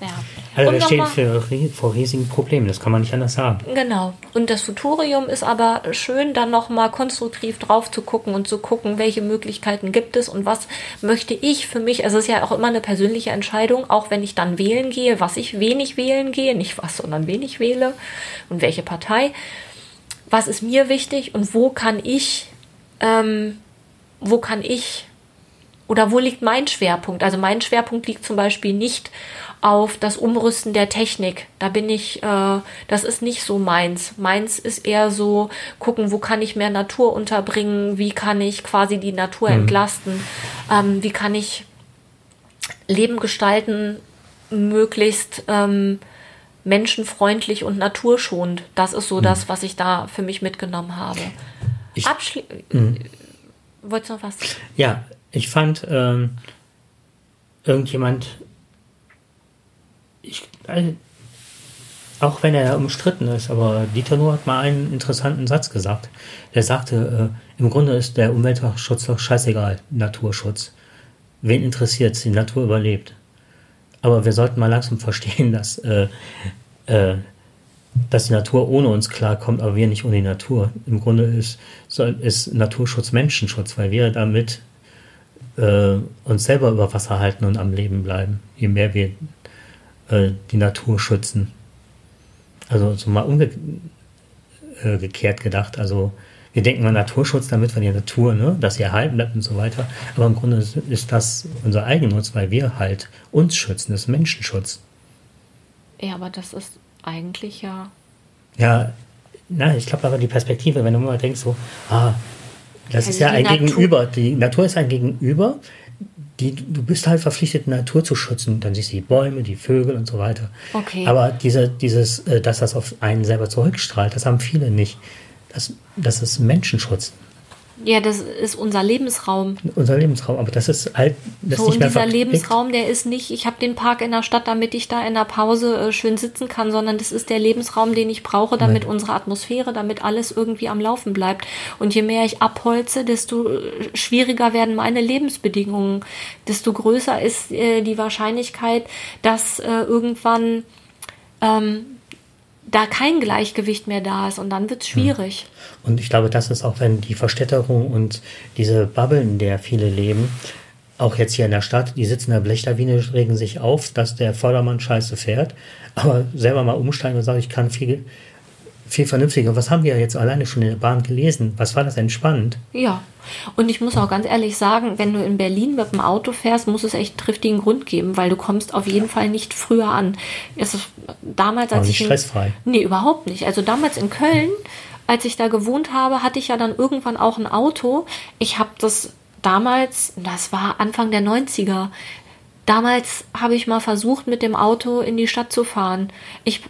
S1: ja.
S2: Also wir stehen für, vor riesigen Problemen, das kann man nicht anders sagen.
S1: Genau. Und das Futurium ist aber schön, dann nochmal konstruktiv drauf zu gucken und zu gucken, welche Möglichkeiten gibt es und was möchte ich für mich. Also es ist ja auch immer eine persönliche Entscheidung, auch wenn ich dann wählen gehe, was ich wenig wählen gehe, nicht was, sondern wenig wähle und welche Partei. Was ist mir wichtig und wo kann ich, ähm, wo kann ich oder wo liegt mein Schwerpunkt? Also mein Schwerpunkt liegt zum Beispiel nicht auf das Umrüsten der Technik. Da bin ich, äh, das ist nicht so meins. Meins ist eher so gucken, wo kann ich mehr Natur unterbringen, wie kann ich quasi die Natur mhm. entlasten, ähm, wie kann ich Leben gestalten, möglichst ähm, menschenfreundlich und naturschonend. Das ist so mhm. das, was ich da für mich mitgenommen habe. Abschli mhm. Wolltest du noch was?
S2: Ja, ich fand, ähm, irgendjemand ich, also, auch wenn er umstritten ist, aber Dieter Nuhr hat mal einen interessanten Satz gesagt. Der sagte, äh, im Grunde ist der Umweltschutz doch scheißegal, Naturschutz. Wen interessiert es, die Natur überlebt. Aber wir sollten mal langsam verstehen, dass, äh, äh, dass die Natur ohne uns klarkommt, aber wir nicht ohne die Natur. Im Grunde ist, soll, ist Naturschutz Menschenschutz, weil wir damit äh, uns selber über Wasser halten und am Leben bleiben. Je mehr wir äh, die Natur schützen. Also so mal umgekehrt äh, gedacht. Also wir denken an Naturschutz, damit wir die Natur, ne, dass sie erhalten bleibt und so weiter. Aber im Grunde ist, ist das unser Eigennutz, weil wir halt uns schützen, das ist Menschenschutz.
S1: Ja, aber das ist eigentlich ja.
S2: Ja, na, ich glaube aber die Perspektive, wenn du mal denkst, so, ah, das also ist ja ein Natur Gegenüber. Die Natur ist ein Gegenüber. Die, du bist halt verpflichtet, Natur zu schützen. Dann siehst du die Bäume, die Vögel und so weiter.
S1: Okay.
S2: Aber diese, dieses, äh, dass das auf einen selber zurückstrahlt, das haben viele nicht. Das, das ist Menschenschutz.
S1: Ja, das ist unser Lebensraum.
S2: Unser Lebensraum, aber das ist halt.
S1: Das so, und dieser Lebensraum, der ist nicht, ich habe den Park in der Stadt, damit ich da in der Pause äh, schön sitzen kann, sondern das ist der Lebensraum, den ich brauche, damit Nein. unsere Atmosphäre, damit alles irgendwie am Laufen bleibt. Und je mehr ich abholze, desto äh, schwieriger werden meine Lebensbedingungen, desto größer ist äh, die Wahrscheinlichkeit, dass äh, irgendwann ähm, da kein Gleichgewicht mehr da ist und dann wird es hm. schwierig.
S2: Und ich glaube, das ist auch, wenn die Verstädterung und diese Bubble, in der viele leben, auch jetzt hier in der Stadt, die sitzen in der Blechlawine, regen sich auf, dass der Vordermann scheiße fährt, aber selber mal umsteigen und sagen, ich kann viel viel vernünftiger. Was haben wir jetzt alleine schon in der Bahn gelesen? Was war das entspannend?
S1: Ja. Und ich muss auch ganz ehrlich sagen, wenn du in Berlin mit dem Auto fährst, muss es echt triftigen Grund geben, weil du kommst auf jeden Fall nicht früher an. Es ist damals, als
S2: nicht
S1: ich
S2: stressfrei.
S1: In, nee, überhaupt nicht. Also damals in Köln, als ich da gewohnt habe, hatte ich ja dann irgendwann auch ein Auto. Ich habe das damals, das war Anfang der 90er, Damals habe ich mal versucht, mit dem Auto in die Stadt zu fahren. Ich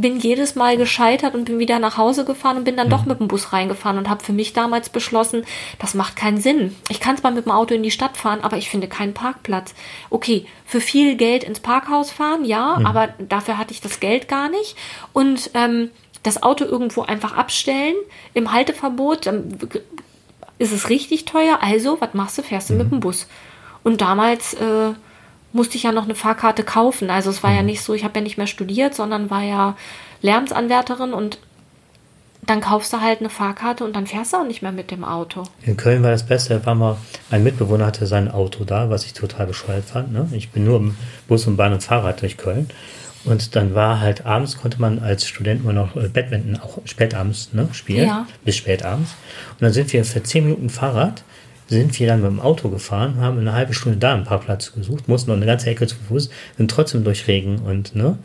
S1: bin jedes Mal gescheitert und bin wieder nach Hause gefahren und bin dann mhm. doch mit dem Bus reingefahren und habe für mich damals beschlossen, das macht keinen Sinn. Ich kann zwar mit dem Auto in die Stadt fahren, aber ich finde keinen Parkplatz. Okay, für viel Geld ins Parkhaus fahren, ja, mhm. aber dafür hatte ich das Geld gar nicht. Und ähm, das Auto irgendwo einfach abstellen im Halteverbot, dann ist es richtig teuer. Also, was machst du? Fährst du mhm. mit dem Bus. Und damals äh, musste ich ja noch eine Fahrkarte kaufen. Also es war mhm. ja nicht so, ich habe ja nicht mehr studiert, sondern war ja Lärmsanwärterin und dann kaufst du halt eine Fahrkarte und dann fährst du auch nicht mehr mit dem Auto.
S2: In Köln war das Beste, da war mal, mein Mitbewohner hatte sein Auto da, was ich total bescheuert fand. Ne? Ich bin nur im Bus und Bahn und Fahrrad durch Köln. Und dann war halt abends, konnte man als Student immer noch äh, Badminton auch spätabends ne, spielen, ja. bis spätabends. Und dann sind wir für zehn Minuten Fahrrad sind wir dann mit dem Auto gefahren, haben eine halbe Stunde da einen Parkplatz gesucht, mussten noch eine ganze Ecke zu Fuß, sind trotzdem durch Regen und, ne?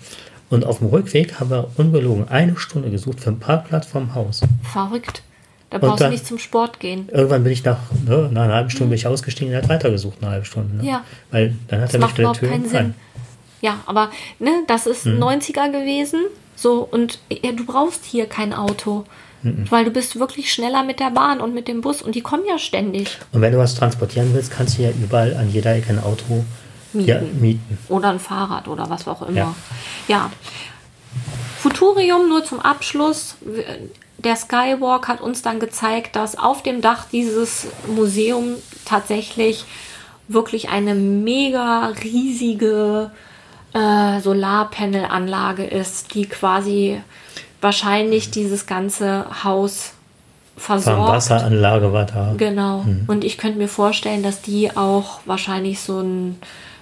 S2: Und auf dem Rückweg haben wir unbelogen eine Stunde gesucht für einen Parkplatz vom Haus.
S1: Verrückt. Da brauchst dann, du nicht zum Sport gehen.
S2: Irgendwann bin ich nach, ne, nach einer halben Stunde mhm. bin ich ausgestiegen und hat weitergesucht, eine halbe Stunde. Ne?
S1: Ja.
S2: Weil dann hat das er
S1: mich macht überhaupt keinen Sinn. Ja, aber ne, das ist mhm. 90er gewesen. So, und ja, du brauchst hier kein Auto. Mhm. Weil du bist wirklich schneller mit der Bahn und mit dem Bus und die kommen ja ständig.
S2: Und wenn du was transportieren willst, kannst du ja überall an jeder Ecke ein Auto mieten. Ja, mieten.
S1: Oder ein Fahrrad oder was auch immer. Ja. ja. Futurium nur zum Abschluss. Der Skywalk hat uns dann gezeigt, dass auf dem Dach dieses Museum tatsächlich wirklich eine mega riesige äh, Solarpanelanlage ist, die quasi wahrscheinlich dieses ganze Haus versorgt.
S2: Wasseranlage war da.
S1: Genau. Mhm. Und ich könnte mir vorstellen, dass die auch wahrscheinlich so ein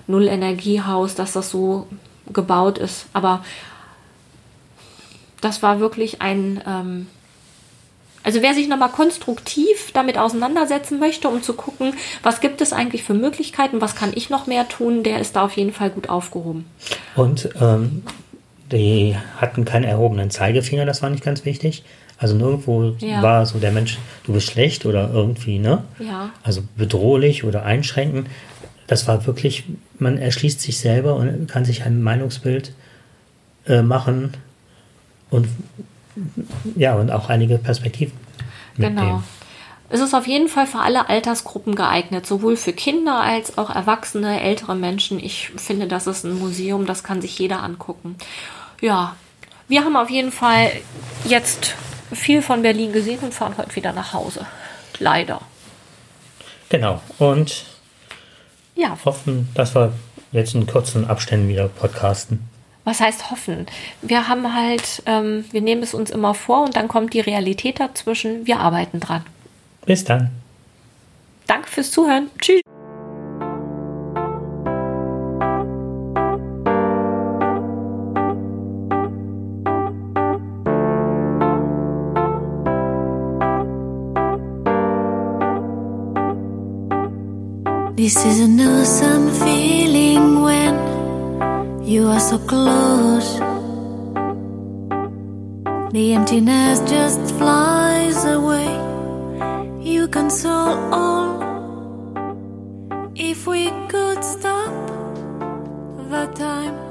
S1: Nullenergiehaus, dass das so gebaut ist. Aber das war wirklich ein. Ähm, also wer sich nochmal konstruktiv damit auseinandersetzen möchte, um zu gucken, was gibt es eigentlich für Möglichkeiten, was kann ich noch mehr tun, der ist da auf jeden Fall gut aufgehoben.
S2: Und ähm, die hatten keinen erhobenen Zeigefinger, das war nicht ganz wichtig. Also nirgendwo ja. war so der Mensch, du bist schlecht oder irgendwie, ne?
S1: Ja.
S2: Also bedrohlich oder einschränken. Das war wirklich, man erschließt sich selber und kann sich ein Meinungsbild äh, machen und ja, und auch einige Perspektiven.
S1: Mitnehmen. Genau. Es ist auf jeden Fall für alle Altersgruppen geeignet, sowohl für Kinder als auch Erwachsene, ältere Menschen. Ich finde, das ist ein Museum, das kann sich jeder angucken. Ja, wir haben auf jeden Fall jetzt viel von Berlin gesehen und fahren heute wieder nach Hause. Leider.
S2: Genau. Und ja. hoffen, dass wir jetzt in kurzen Abständen wieder podcasten.
S1: Was heißt hoffen? Wir haben halt, ähm, wir nehmen es uns immer vor und dann kommt die Realität dazwischen. Wir arbeiten dran.
S2: Bis dann.
S1: Danke fürs Zuhören. Tschüss.
S3: This is an awesome feeling when you are so close. The emptiness just flies away. You console all. If we could stop the time.